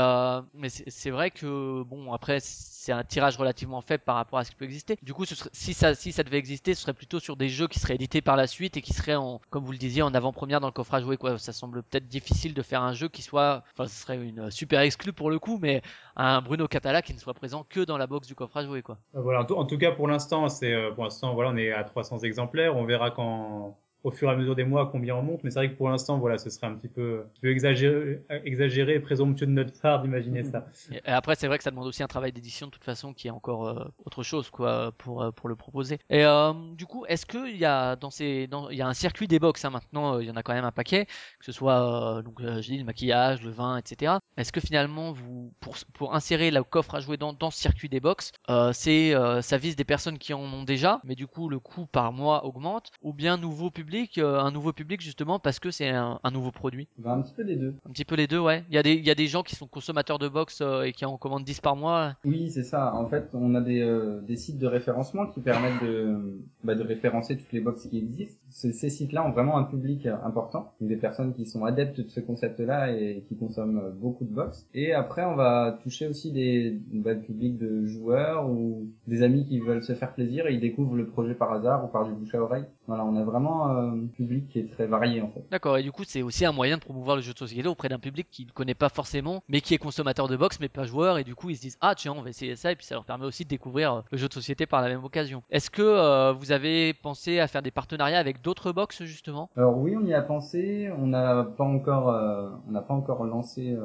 mais c'est vrai que bon après c'est un tirage relativement faible par rapport à ce qui peut exister. Du coup, si ça si ça devait exister, ce serait plutôt sur des jeux qui seraient édités par la suite et qui seraient en comme vous le disiez en avant-première dans le coffre à jouer quoi. Ça semble peut-être difficile de faire un jeu qui soit enfin ce serait une super exclue pour le coup, mais un Bruno Catala qui ne soit présent que dans la box du coffre à jouer quoi. Voilà, en tout, en tout cas, pour l'instant, c'est euh, pour l'instant, voilà, on est à 300 exemplaires. On verra quand, au fur et à mesure des mois, combien on monte. Mais c'est vrai que pour l'instant, voilà, ce serait un petit peu, un petit peu exagéré, exagéré et présomptueux de notre part d'imaginer ça. Et après, c'est vrai que ça demande aussi un travail d'édition de toute façon qui est encore euh, autre chose quoi pour euh, pour le proposer. Et euh, du coup, est-ce que il y a dans ces dans il y a un circuit des box hein, maintenant, il y en a quand même un paquet, que ce soit euh, donc je dis le maquillage, le vin, etc. Est-ce que finalement vous pour pour insérer le coffre à jouer dans dans ce circuit des box, c'est ça vise des personnes qui en ont déjà, mais du coup le coût par mois augmente, ou bien nouveau public, euh, un nouveau public justement parce que c'est un, un nouveau produit. Un petit peu des deux. Un petit peu les deux, ouais. Il y a des il y a des gens qui sont consommateurs de box euh, et qui en commandent 10 par mois. Oui, c'est ça. En fait, on a des, euh, des sites de référencement qui permettent de, bah, de référencer toutes les boxes qui existent. Ce- ces sites-là ont vraiment un public important, des personnes qui sont adeptes de ce concept-là et qui consomment beaucoup de box. Et après, on va toucher aussi des bah, le public de joueurs ou des amis qui veulent se faire plaisir et ils découvrent le projet par hasard ou par du bouche à oreille. Voilà, on a vraiment euh, public qui est très varié en fait. D'accord, et du coup, c'est aussi un moyen de promouvoir le jeu de société auprès d'un public qui ne connaît pas forcément, mais qui est consommateur de boxe, mais pas joueur, et du coup, ils se disent Ah, tiens, on va essayer ça, et puis ça leur permet aussi de découvrir euh, le jeu de société par la même occasion. Est-ce que euh, vous avez pensé à faire des partenariats avec d'autres box, justement? Alors oui, on y a pensé. On n'a pas encore, euh, on n'a pas encore lancé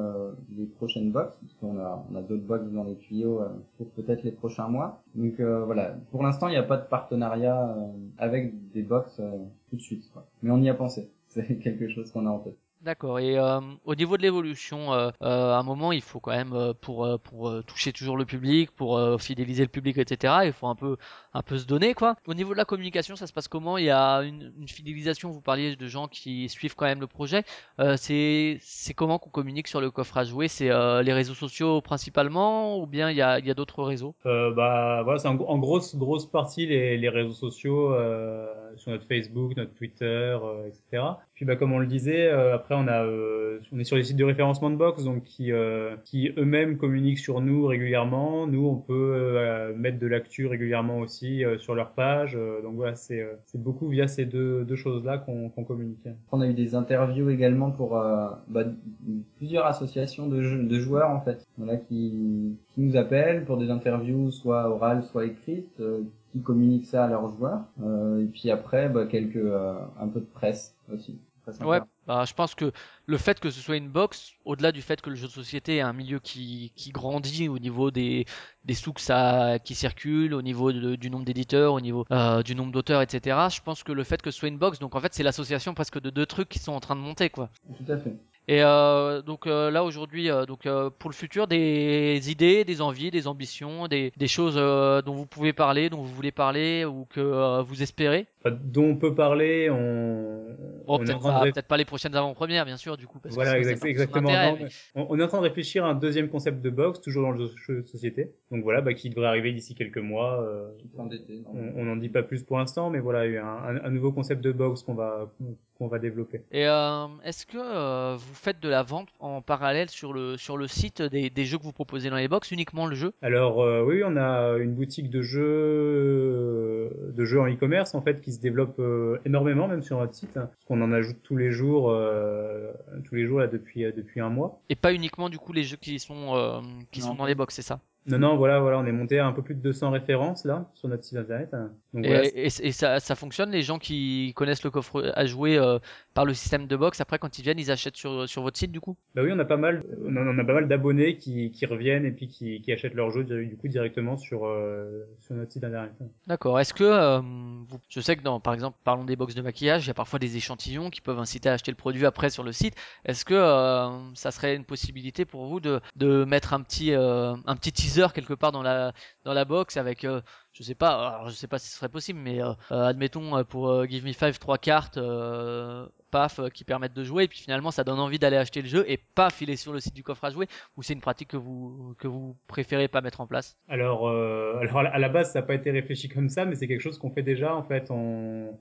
les prochaines box, parce qu'on a, on a d'autres box dans les tuyaux pour peut-être les prochains mois. Donc voilà, pour l'instant, il n'y a pas de partenariat avec des box tout de suite. Mais on y a pensé. [LAUGHS] C'est quelque chose qu'on a en tête. D'accord. Et euh, au niveau de l'évolution, euh, euh, à un moment, il faut quand même euh, pour euh, pour euh, toucher toujours le public, pour fidéliser le public, etc. Il faut un peu un peu se donner, quoi. Au niveau de la communication, ça se passe comment? Il y a une, une fidélisation. Vous parliez de gens qui suivent quand même le projet. C'est c'est comment qu'on communique sur le coffre à jouer? C'est les réseaux sociaux principalement, ou bien il y a il y a d'autres réseaux? Bah voilà, c'est en, en grosse grosse partie les, les réseaux sociaux sur notre Facebook, notre Twitter, etc. Puis bah comme on le disait, euh, après on a euh, on est sur les sites de référencement de box donc qui euh, qui eux-mêmes communiquent sur nous régulièrement. Nous on peut euh, mettre de l'actu régulièrement aussi euh, sur leur page. Euh, donc voilà, c'est c'est beaucoup via ces deux deux choses là qu'on qu'on communique. On a eu des interviews également pour bah, plusieurs associations de, de joueurs en fait, voilà, qui, qui nous appellent pour des interviews soit orales, soit écrites, qui communiquent ça à leurs joueurs. Euh, et puis après, bah, quelques euh, un peu de presse aussi. Ouais, bah, je pense que le fait que ce soit une box, au-delà du fait que le jeu de société est un milieu qui, qui grandit au niveau des, des sous que ça, qui circulent, au niveau de- du nombre d'éditeurs, au niveau euh, du nombre d'auteurs, etc. Je pense que le fait que ce soit une box, donc en fait c'est l'association presque de deux trucs qui sont en train de monter, quoi. Tout à fait. Et euh, donc euh, là aujourd'hui, euh, donc euh, pour le futur, des idées, des envies, des ambitions, des, des choses euh, dont vous pouvez parler, dont vous voulez parler ou que euh, vous espérez? Enfin, dont on peut parler, on, Bon, on est en peut-être train de pas, pas les prochaines avant-premières, bien sûr, du coup. Parce Voilà, exact- pas exactement. intérêt, Non, mais- On, on est en train de réfléchir à un deuxième concept de box, toujours dans le jeu de société. Donc voilà, bah, qui devrait arriver d'ici quelques mois. euh, Fin d'été, non. on on n'en dit pas plus pour l'instant, mais voilà, il y a un, un- un nouveau concept de box qu'on va qu'on va développer. Et euh, est-ce que euh, vous faites de la vente en parallèle sur le sur le site des, des jeux que vous proposez dans les box, uniquement le jeu? Alors euh, oui, on a une boutique de jeux de jeux en e-commerce en fait qui se développe euh, énormément même sur notre site, hein, parce qu'on en ajoute tous les jours, euh, tous les jours là depuis euh, depuis un mois. et pas uniquement du coup les jeux qui sont euh, qui Non. sont dans les box, c'est ça? Non non, voilà voilà, on est monté à un peu plus de 200 références là sur notre site internet. Donc Et, voilà, et, et ça, ça fonctionne, les gens qui connaissent le coffre à jouer euh, par le système de box, après quand ils viennent, ils achètent sur, sur votre site du coup? Bah oui, on a pas mal, on a, on a pas mal d'abonnés qui, qui reviennent et puis qui, qui achètent leur jeu du coup directement sur euh, sur notre site internet. D'accord. Est-ce que, euh, vous- je sais que dans, par exemple, parlons des box de maquillage, il y a parfois des échantillons qui peuvent inciter à acheter le produit après sur le site. Est-ce que euh, ça serait une possibilité pour vous de, de mettre un petit, un petit quelque part dans la, dans la box avec, euh, je sais pas, alors je sais pas si ce serait possible, mais euh, euh, admettons pour Give Me Five trois cartes, paf, qui permettent de jouer, et puis finalement ça donne envie d'aller acheter le jeu et paf, il est sur le site du coffre à jouer, ou c'est une pratique que vous, que vous préférez pas mettre en place? Alors, alors à la base, ça n'a pas été réfléchi comme ça, mais c'est quelque chose qu'on fait déjà en fait. On,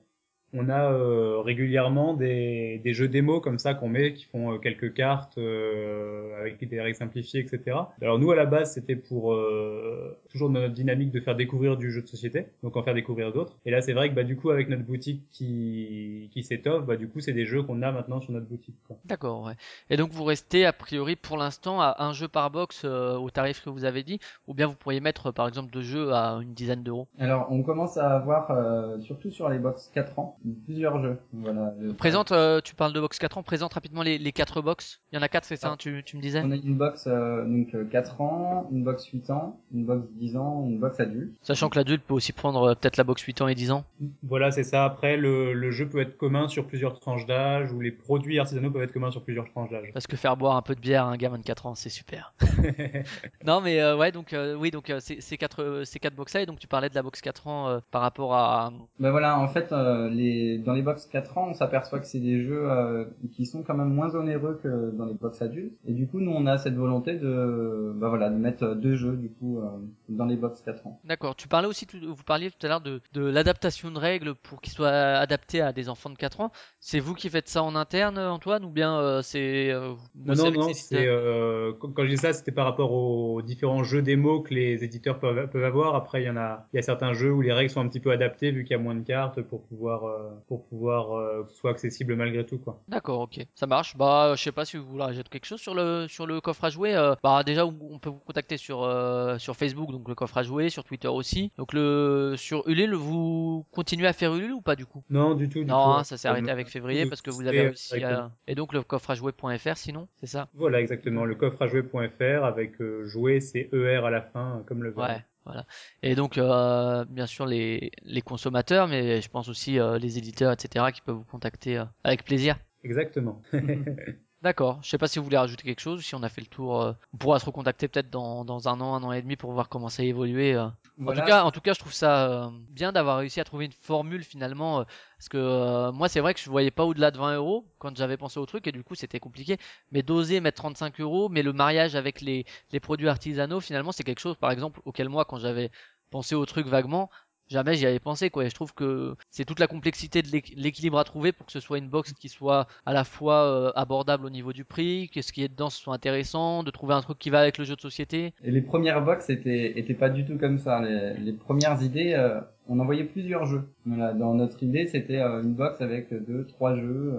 on a euh, régulièrement des, des jeux démo comme ça qu'on met, qui font euh, quelques cartes euh, avec des règles simplifiées, etc. Alors nous, à la base, c'était pour euh, toujours dans notre dynamique de faire découvrir du jeu de société, donc en faire découvrir d'autres. Et là, c'est vrai que bah, du coup, avec notre boutique qui, qui s'étoffe, bah, du coup, c'est des jeux qu'on a maintenant sur notre boutique. Quoi. D'accord, ouais. Et donc vous restez a priori pour l'instant à un jeu par box euh, au tarif que vous avez dit, ou bien vous pourriez mettre par exemple deux jeux à une dizaine d'euros? Alors, on commence à avoir, euh, surtout sur les box 4 ans, plusieurs jeux. Voilà. Le- Présente, euh, tu parles de box 4 ans, présente rapidement les, les quatre box. Il y en a quatre, c'est ça, Ah. tu, tu me disais? On a une box euh, donc euh, 4 ans, une box 8 ans, une box 10 ans, une box adulte. Sachant que l'adulte peut aussi prendre euh, peut-être la box 8 ans et 10 ans. Voilà, c'est ça. Après, le, le jeu peut être commun sur plusieurs tranches d'âge, ou les produits artisanaux peuvent être communs sur plusieurs tranches d'âge. Parce que faire boire un peu de bière à un gamin de 4 ans, c'est super. [LAUGHS] non mais euh, ouais, donc euh, oui, donc euh, c'est quatre, euh, ces quatre box là, et donc tu parlais de la box 4 ans euh, par rapport à... Ben voilà, en fait, euh, les, dans les box 4 ans, on s'aperçoit que c'est des jeux euh, qui sont quand même moins onéreux que dans les box adultes. Et du coup, nous, on a cette volonté de, ben voilà, de mettre deux jeux du coup euh, dans les box 4 ans. D'accord, tu parlais aussi, vous parliez tout à l'heure de, de l'adaptation de règles pour qu'ils soient adaptés à des enfants de 4 ans. C'est vous qui faites ça en interne, Antoine, ou bien euh, c'est... euh, Non, non, non, ces c'est, euh, quand quand je dis ça, c'était par rapport aux différents jeux démo que les éditeurs peuvent, peuvent avoir. Après, il y en a, il y a certains jeux où les règles sont un petit peu adaptées vu qu'il y a moins de cartes pour pouvoir euh, pour pouvoir euh, que ce soit accessible malgré tout quoi. D'accord, ok, ça marche. Bah, je sais pas si vous voulez rajouter quelque chose sur le sur le coffre à jouer. euh, bah, déjà, on peut vous contacter sur euh, sur Facebook, donc le coffre à jouer, sur Twitter aussi. Donc le sur Ulule, vous continuez à faire Ulule ou pas du coup? Non, du tout. Du Non, tout. hein, ça s'est arrêté avec février parce que vous avez réussi à... Et donc le coffre à jouer.fr sinon, c'est ça? Voilà, exactement. Le coffre à jouer.fr avec euh, jouer, c'est ER à la fin, comme le verbe. Ouais, voilà. Et donc, euh, bien sûr, les, les consommateurs, mais je pense aussi euh, les éditeurs, etc., qui peuvent vous contacter euh, avec plaisir. Exactement. [LAUGHS] D'accord. Je sais pas si vous voulez rajouter quelque chose, ou si on a fait le tour. euh, on pourra se recontacter peut-être dans, dans un an, un an et demi pour voir comment ça a évolué. euh. Voilà. En tout cas, en tout cas, je trouve ça euh, bien d'avoir réussi à trouver une formule finalement, euh, parce que euh, moi, c'est vrai que je voyais pas au-delà de 20 euros quand j'avais pensé au truc, et du coup, c'était compliqué. Mais d'oser mettre 35 euros, mais le mariage avec les, les produits artisanaux, finalement, c'est quelque chose, par exemple, auquel moi, quand j'avais pensé au truc vaguement, jamais j'y avais pensé, quoi. Et je trouve que c'est toute la complexité de l'équ- l'équilibre à trouver pour que ce soit une box qui soit à la fois euh, abordable au niveau du prix, que ce qui est dedans soit intéressant, de trouver un truc qui va avec le jeu de société. Et les premières box étaient, pas du tout comme ça. Les, premières idées, euh, on envoyait plusieurs jeux. Voilà, dans notre idée, c'était euh, une box avec deux, trois jeux.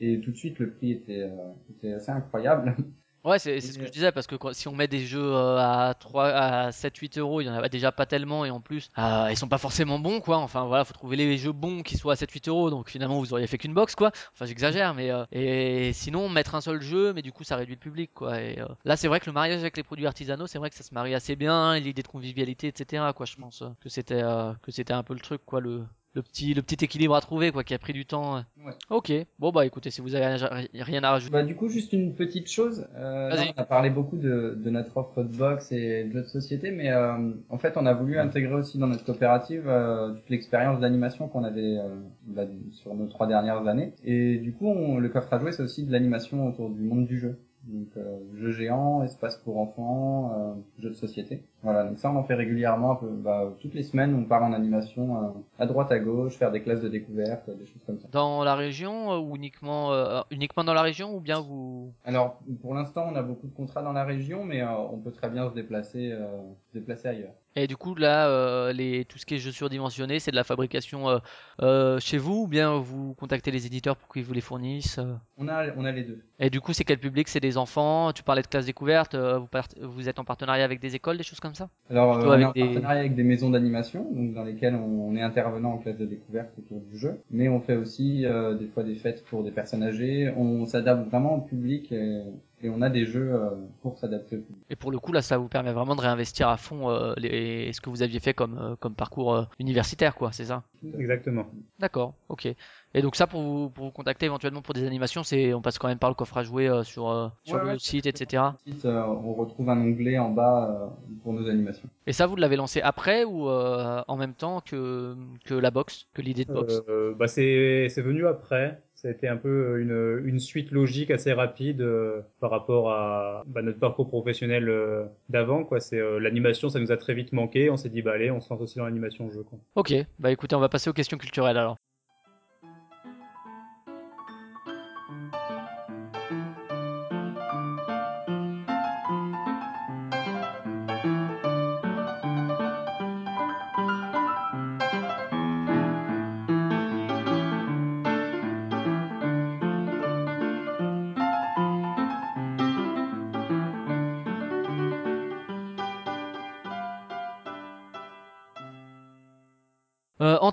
et tout de suite, le prix était assez incroyable. [LAUGHS] Ouais, c'est c'est ce que je disais parce que quand- si on met des jeux euh, à 3 à 7 8 euros, il y en a déjà pas tellement et en plus euh, ils sont pas forcément bons quoi. Enfin voilà, faut trouver les jeux bons qui soient à 7 8 euros. Donc finalement vous auriez fait qu'une box quoi. Enfin j'exagère mais euh, et sinon mettre un seul jeu mais du coup ça réduit le public quoi. Et euh, là c'est vrai que le mariage avec les produits artisanaux, c'est vrai que ça se marie assez bien, l'idée de convivialité etc quoi. Je pense euh, que c'était euh, que c'était un peu le truc quoi le le petit le petit équilibre à trouver quoi qui a pris du temps. Ouais. Ok, bon bah écoutez si vous avez rien à rajouter. Bah, du coup, juste une petite chose. Euh, là, on a parlé beaucoup de, de notre offre de box et de jeux de société, mais euh, en fait, on a voulu intégrer aussi dans notre coopérative euh, toute l'expérience d'animation qu'on avait euh, bah, sur nos trois dernières années. Et du coup, on, le coffre à jouer, c'est aussi de l'animation autour du monde du jeu. Donc, euh, jeu géant, espace pour enfants, euh, jeux de société. Voilà, donc ça, on en fait régulièrement. Un peu, bah, toutes les semaines, on part en animation euh, à droite, à gauche, faire des classes de découverte, des choses comme ça. Dans la région euh, ou uniquement euh, uniquement dans la région ou bien vous Alors, pour l'instant, on a beaucoup de contrats dans la région, mais euh, on peut très bien se déplacer, euh, se déplacer ailleurs. Et du coup là euh, les tout ce qui est jeux surdimensionnés c'est de la fabrication euh, euh, chez vous ou bien vous contactez les éditeurs pour qu'ils vous les fournissent On a, on a les deux. et du coup c'est quel public? C'est des enfants? Tu parlais de classe découverte vous part- vous êtes en partenariat avec des écoles des choses comme ça? Alors, on est en des- partenariat avec des maisons d'animation, dans lesquelles on, on est intervenant en classe de découverte autour du jeu. Mais on fait aussi des fois des fêtes pour des personnes âgées. On s'adapte vraiment au public et, et on a des jeux euh, pour s'adapter au public. et pour le coup là ça vous permet vraiment de réinvestir à fond euh, les ce que vous aviez fait comme euh, comme parcours euh, universitaire quoi c'est ça? Exactement. D'accord, ok. Et donc ça pour vous, pour vous contacter éventuellement pour des animations, c'est on passe quand même par le coffre à jouer euh, sur euh, sur Ouais, le ouais. site, etc. Euh, on retrouve un onglet en bas euh, pour nos animations. Et ça vous l'avez lancé après ou euh, en même temps que que la box, que l'idée de box? Euh, bah c'est c'est venu après. Ça a été un peu une, une suite logique assez rapide euh, par rapport à bah, notre parcours professionnel euh, d'avant. quoi. C'est euh, l'animation, ça nous a très vite manqué. On s'est dit bah allez, on se lance aussi dans l'animation jeu. Quoi. Ok, bah écoutez, on va passer aux questions culturelles alors.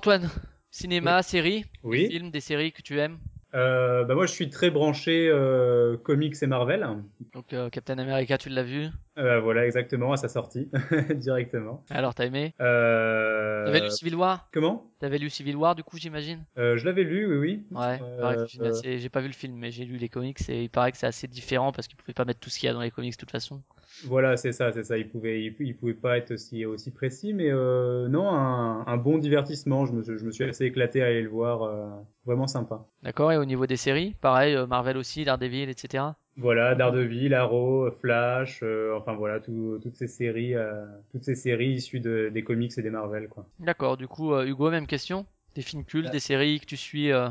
Antoine, cinéma, série, Oui. films, des séries que tu aimes. Euh, bah moi je suis très branché euh, comics et Marvel. Donc euh, Captain America, tu l'as vu. Voilà exactement à sa sortie [LAUGHS] directement. Alors t'as aimé T'avais lu Civil War Comment? T'avais lu Civil War du coup j'imagine? Je l'avais lu, oui oui. Ouais, assez- j'ai pas vu le film, mais j'ai lu les comics et il paraît que c'est assez différent parce qu'ils pouvaient pas mettre tout ce qu'il y a dans les comics de toute façon. Voilà, c'est ça, c'est ça. Il pouvait, il, il pouvait pas être aussi aussi précis, mais euh, non, un, un bon divertissement. Je me, suis- je me suis assez éclaté à aller le voir, euh, vraiment sympa. D'accord, et au niveau des séries, pareil, euh, Marvel aussi, Daredevil, etc. Voilà, Daredevil, Arrow, Flash, euh, enfin voilà, tout- toutes ces séries, euh, toutes ces séries issues de, des comics et des Marvel, quoi. D'accord, du coup, euh, Hugo, même question? Des films cultes, Bah. des séries que tu suis. euh,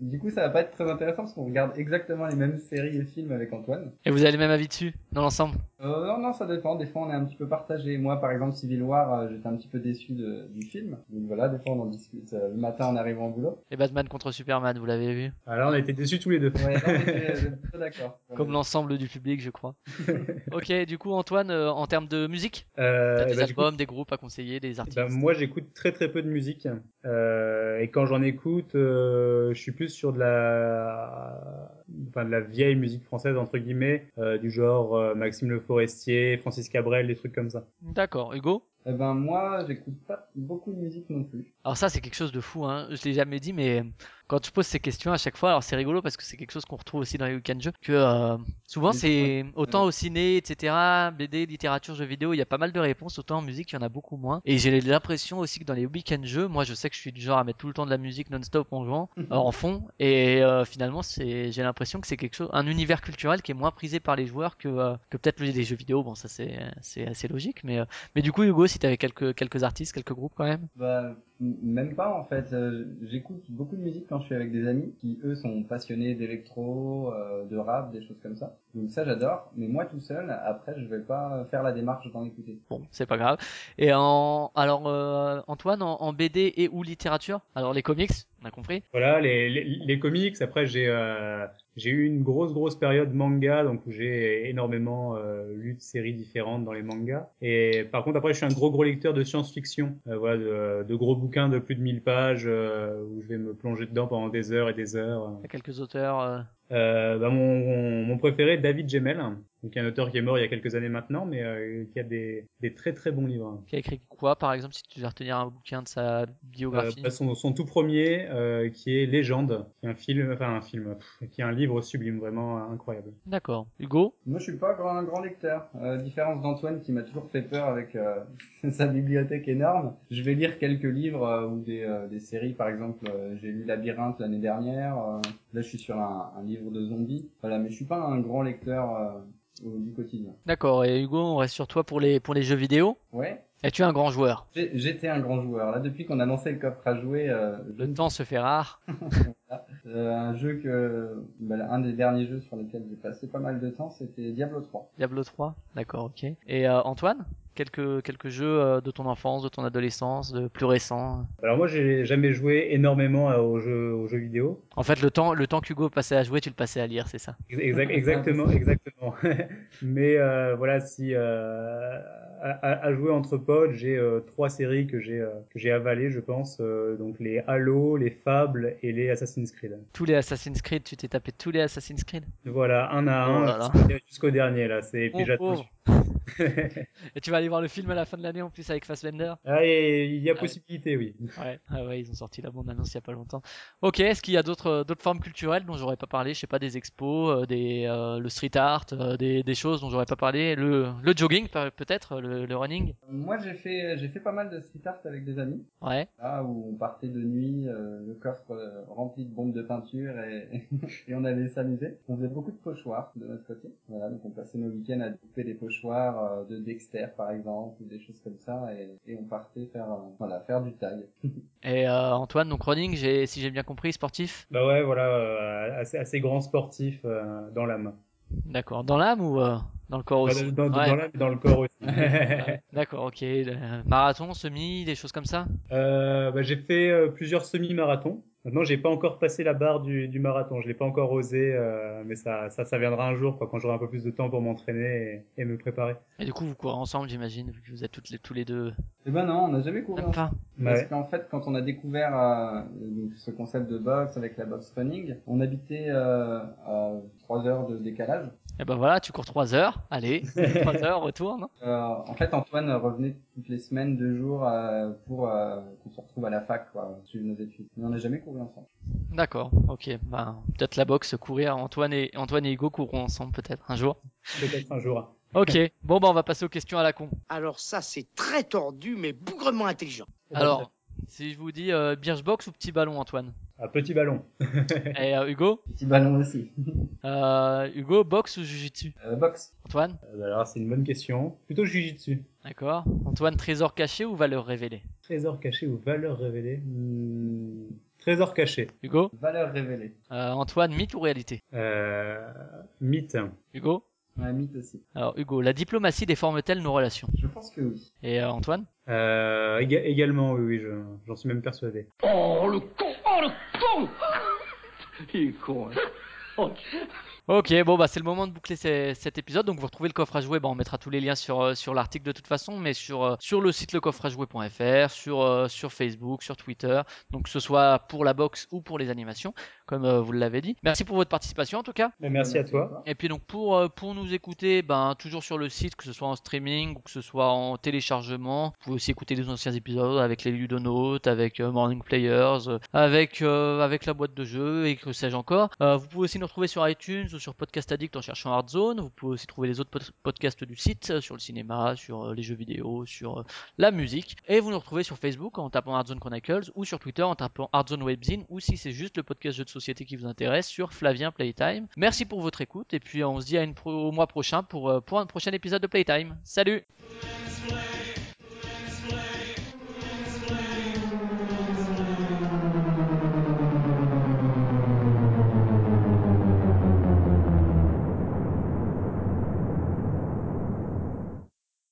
Du coup, ça va pas être très intéressant parce qu'on regarde exactement les mêmes séries et films avec Antoine. Et vous avez le même avis dessus, dans l'ensemble? Euh, non, non, ça dépend. Des fois, on est un petit peu partagé. Moi, par exemple, Civil War, euh, j'étais un petit peu déçu de- du film. Donc voilà, des fois, on en discute euh, le matin en arrivant au boulot. Et Batman contre Superman, vous l'avez vu? Alors, on a été déçus tous les deux. Ouais, non, d'accord. [LAUGHS] Comme l'ensemble du public, je crois. [LAUGHS] ok, du coup, Antoine, euh, en termes de musique, Euh, t'as des coup, albums, des groupes à conseiller, des artistes? bah, moi, j'écoute très très peu de musique. Euh, et quand j'en écoute, euh, je suis plus sur de la, enfin, de la vieille musique française entre guillemets, euh, du genre euh, Maxime Le Forestier, Francis Cabrel, des trucs comme ça. D'accord, Hugo? Eh ben, moi, j'écoute pas beaucoup de musique non plus. Alors ça, c'est quelque chose de fou, hein. Je l'ai jamais dit, mais quand je pose ces questions à chaque fois, alors c'est rigolo parce que c'est quelque chose qu'on retrouve aussi dans les week-ends jeux, que euh, souvent c'est autant au ciné, etc., BD, littérature, jeux vidéo, il y a pas mal de réponses, autant en musique, il y en a beaucoup moins. Et j'ai l'impression aussi que dans les week-end jeux, moi je sais que je suis du genre à mettre tout le temps de la musique non-stop en jouant, euh, en fond, et euh, finalement c'est, j'ai l'impression que c'est quelque chose, un univers culturel qui est moins prisé par les joueurs que, euh, que peut-être les jeux vidéo. Bon, ça c'est, c'est assez logique, mais, euh, mais du coup Hugo, si t'avais quelques, quelques artistes, quelques groupes quand même. Bah, même pas en fait. Euh, J'écoute beaucoup de musique quand je suis avec des amis qui eux sont passionnés d'électro, euh, de rap, des choses comme ça. Donc ça j'adore. Mais moi tout seul, après je vais pas faire la démarche d'en écouter. Bon, c'est pas grave. Et en alors euh, Antoine en, en BD et ou littérature? Alors les comics, on a compris? Voilà, les, les, les comics. Après, j'ai euh, j'ai eu une grosse grosse période manga, donc où j'ai énormément euh, lu de séries différentes dans les mangas. Et par contre, après, je suis un gros gros lecteur de science-fiction, euh, voilà, de, de gros bouquins de plus de 1000 pages euh, où je vais me plonger dedans pendant des heures et des heures. Il y a quelques auteurs. Euh, Euh, bah, mon, mon préféré, David Gemmel, donc un auteur qui est mort il y a quelques années maintenant, mais euh, qui a des, des très très bons livres. qui a écrit quoi, par exemple, si tu devais retenir un bouquin de sa Euh, biographie. bah, son, son tout premier, euh, qui est Légende, qui est un film, enfin un film, pff, qui est un livre sublime, vraiment incroyable. D'accord. Hugo? Moi je suis pas grand- un grand lecteur. Euh, différence d'Antoine qui m'a toujours fait peur avec euh, [LAUGHS] sa bibliothèque énorme. Je vais lire quelques livres euh, ou des, euh, des séries par exemple. euh, J'ai lu Labyrinthe l'année dernière. euh, là je suis sur un, un livre de zombies. Voilà, mais je suis pas un grand lecteur euh, du quotidien. D'accord. Et Hugo, on reste sur toi pour les pour les jeux vidéo? Ouais. Es-tu un grand joueur? J'étais un grand joueur. Là, depuis qu'on a lancé le coffre à jouer, euh, je- Le temps se fait rare. [LAUGHS] euh, un jeu que, bah, un des derniers jeux sur lesquels j'ai passé pas mal de temps, c'était Diablo 3. Diablo 3. D'accord. Ok. Et euh, Antoine, quelques quelques jeux euh, de ton enfance, de ton adolescence, de plus récents. Alors moi, j'ai jamais joué énormément euh, aux jeux, aux jeux vidéo. En fait, le temps le temps qu'Hugo passait à jouer, tu le passais à lire, c'est ça. Exact- exactement, [LAUGHS] exactement. [LAUGHS] Mais euh, voilà, si euh, à, jouer entre potes, j'ai euh, trois séries que j'ai que j'ai avalées, je pense. donc les Halo, les Fables et les Assassin's Creed. Tous les Assassin's Creed, tu t'es tapé tous les Assassin's Creed? Voilà, un à Oh un là. jusqu'au- dernier là. C'est puis j'attends. pauvre. [LAUGHS] Et tu vas aller voir le film à la fin de l'année en plus avec Fassbender. Ah, il y a Ouais. possibilité, oui. Ouais, ah ouais, ils ont sorti la bande annonce il y a pas longtemps. Ok, est-ce qu'il y a d'autres d'autres formes culturelles dont j'aurais pas parlé? Je sais pas, des expos, euh, des euh, le street art, euh, des, des choses dont j'aurais pas parlé? Le le jogging pe- peut-être, le, le running? Moi, j'ai fait, j'ai fait pas mal de street art avec des amis. Ouais. Là où on partait de nuit, euh, le coffre euh, rempli de bombes de peinture et, [LAUGHS] et on allait s'amuser. On faisait beaucoup de pochoirs de notre côté. Voilà, donc on passait nos week-ends à couper des pochoirs euh, de Dexter par exemple ou des choses comme ça et, et on partait faire, euh, voilà, faire du tag. [LAUGHS] Et euh, Antoine, donc running, j'ai si j'ai bien compris, sportif? Bah ouais, voilà, euh, assez, assez grand sportif euh, dans l'âme. D'accord. Dans l'âme ou euh, dans le corps aussi? dans, dans- Ouais. dans l'âme et dans le corps aussi. [LAUGHS] D'accord, ok. Euh, marathon, semi, des choses comme ça? Euh, bah, j'ai fait euh, plusieurs semi-marathons. Maintenant, j'ai pas encore passé la barre du, du marathon. Je l'ai pas encore osé, euh, mais ça, ça, ça viendra un jour, quoi, quand j'aurai un peu plus de temps pour m'entraîner et, et me préparer. Et du coup, vous courez ensemble, j'imagine, vu que vous êtes toutes les, tous les deux. Et ben non, on n'a jamais couru pas. Parce Ouais. qu'en fait, quand on a découvert euh, ce concept de boxe avec la box running, on habitait euh, à 3 heures de décalage. Et ben voilà, tu cours 3 heures. Allez, [LAUGHS] 3 heures, retour, non? Euh, en fait, Antoine revenait toutes les semaines, deux jours, euh, pour euh, qu'on se retrouve à la fac, quoi, suivre nos études. Mais on n'a jamais couru ensemble. D'accord, ok. Ben, peut-être la boxe, courir. Antoine et, Antoine et Hugo courront ensemble, peut-être, un jour. Peut-être un jour. Ok, bon, ben, on va passer aux questions à la con. Alors ça, c'est très tordu, mais bougrement intelligent. Alors, si je vous dis euh, Birchbox ou petit ballon, Antoine? Un petit ballon. [LAUGHS] Et euh, Hugo Petit ballon aussi. [LAUGHS] euh, Hugo, boxe ou jujitsu? Euh, boxe. Antoine? Euh, Alors, c'est une bonne question. Plutôt jujitsu. D'accord. Antoine, trésor caché ou valeur révélée? Trésor caché ou valeur révélée? Hmm, Trésor caché. Hugo? Valeur révélée. Euh, Antoine, mythe ou réalité? Euh, mythe. Hugo? Ouais, mythe aussi. Alors Hugo, la diplomatie déforme-t-elle nos relations? Je pense que oui. Et euh, Antoine? Euh, éga- également, oui, oui, je- j'en suis même persuadé. Oh, le con Oh, le con Il est con, hein. Oh, Ok, bon bah c'est le moment de boucler ces- cet épisode. Donc vous retrouvez le coffre à jouer, bah, on mettra tous les liens sur, euh, sur l'article de toute façon, mais sur, euh, sur le site lecoffreajouer.fr, sur, euh, sur Facebook, sur Twitter, donc que ce soit pour la box ou pour les animations, comme euh, vous l'avez dit. Merci pour votre participation en tout cas. Mais merci à toi. Et puis donc pour, euh, pour nous écouter, ben, toujours sur le site, que ce soit en streaming ou que ce soit en téléchargement, vous pouvez aussi écouter les anciens épisodes avec les ludonautes, avec euh, Morning Players, euh, avec, euh, avec la boîte de jeu et que sais-je encore. Euh, vous pouvez aussi nous retrouver sur iTunes ou sur Podcast Addict en cherchant Hard Zone. Vous pouvez aussi trouver les autres pod- podcasts du site euh, sur le cinéma, sur euh, les jeux vidéo, sur euh, la musique. Et vous nous retrouvez sur Facebook en tapant Hard Zone Chronicles ou sur Twitter en tapant Hard Zone Webzine ou si c'est juste le podcast jeu de société qui vous intéresse sur Flavien Playtime. Merci pour votre écoute et puis on se dit au mois prochain pour un prochain épisode de Playtime. Salut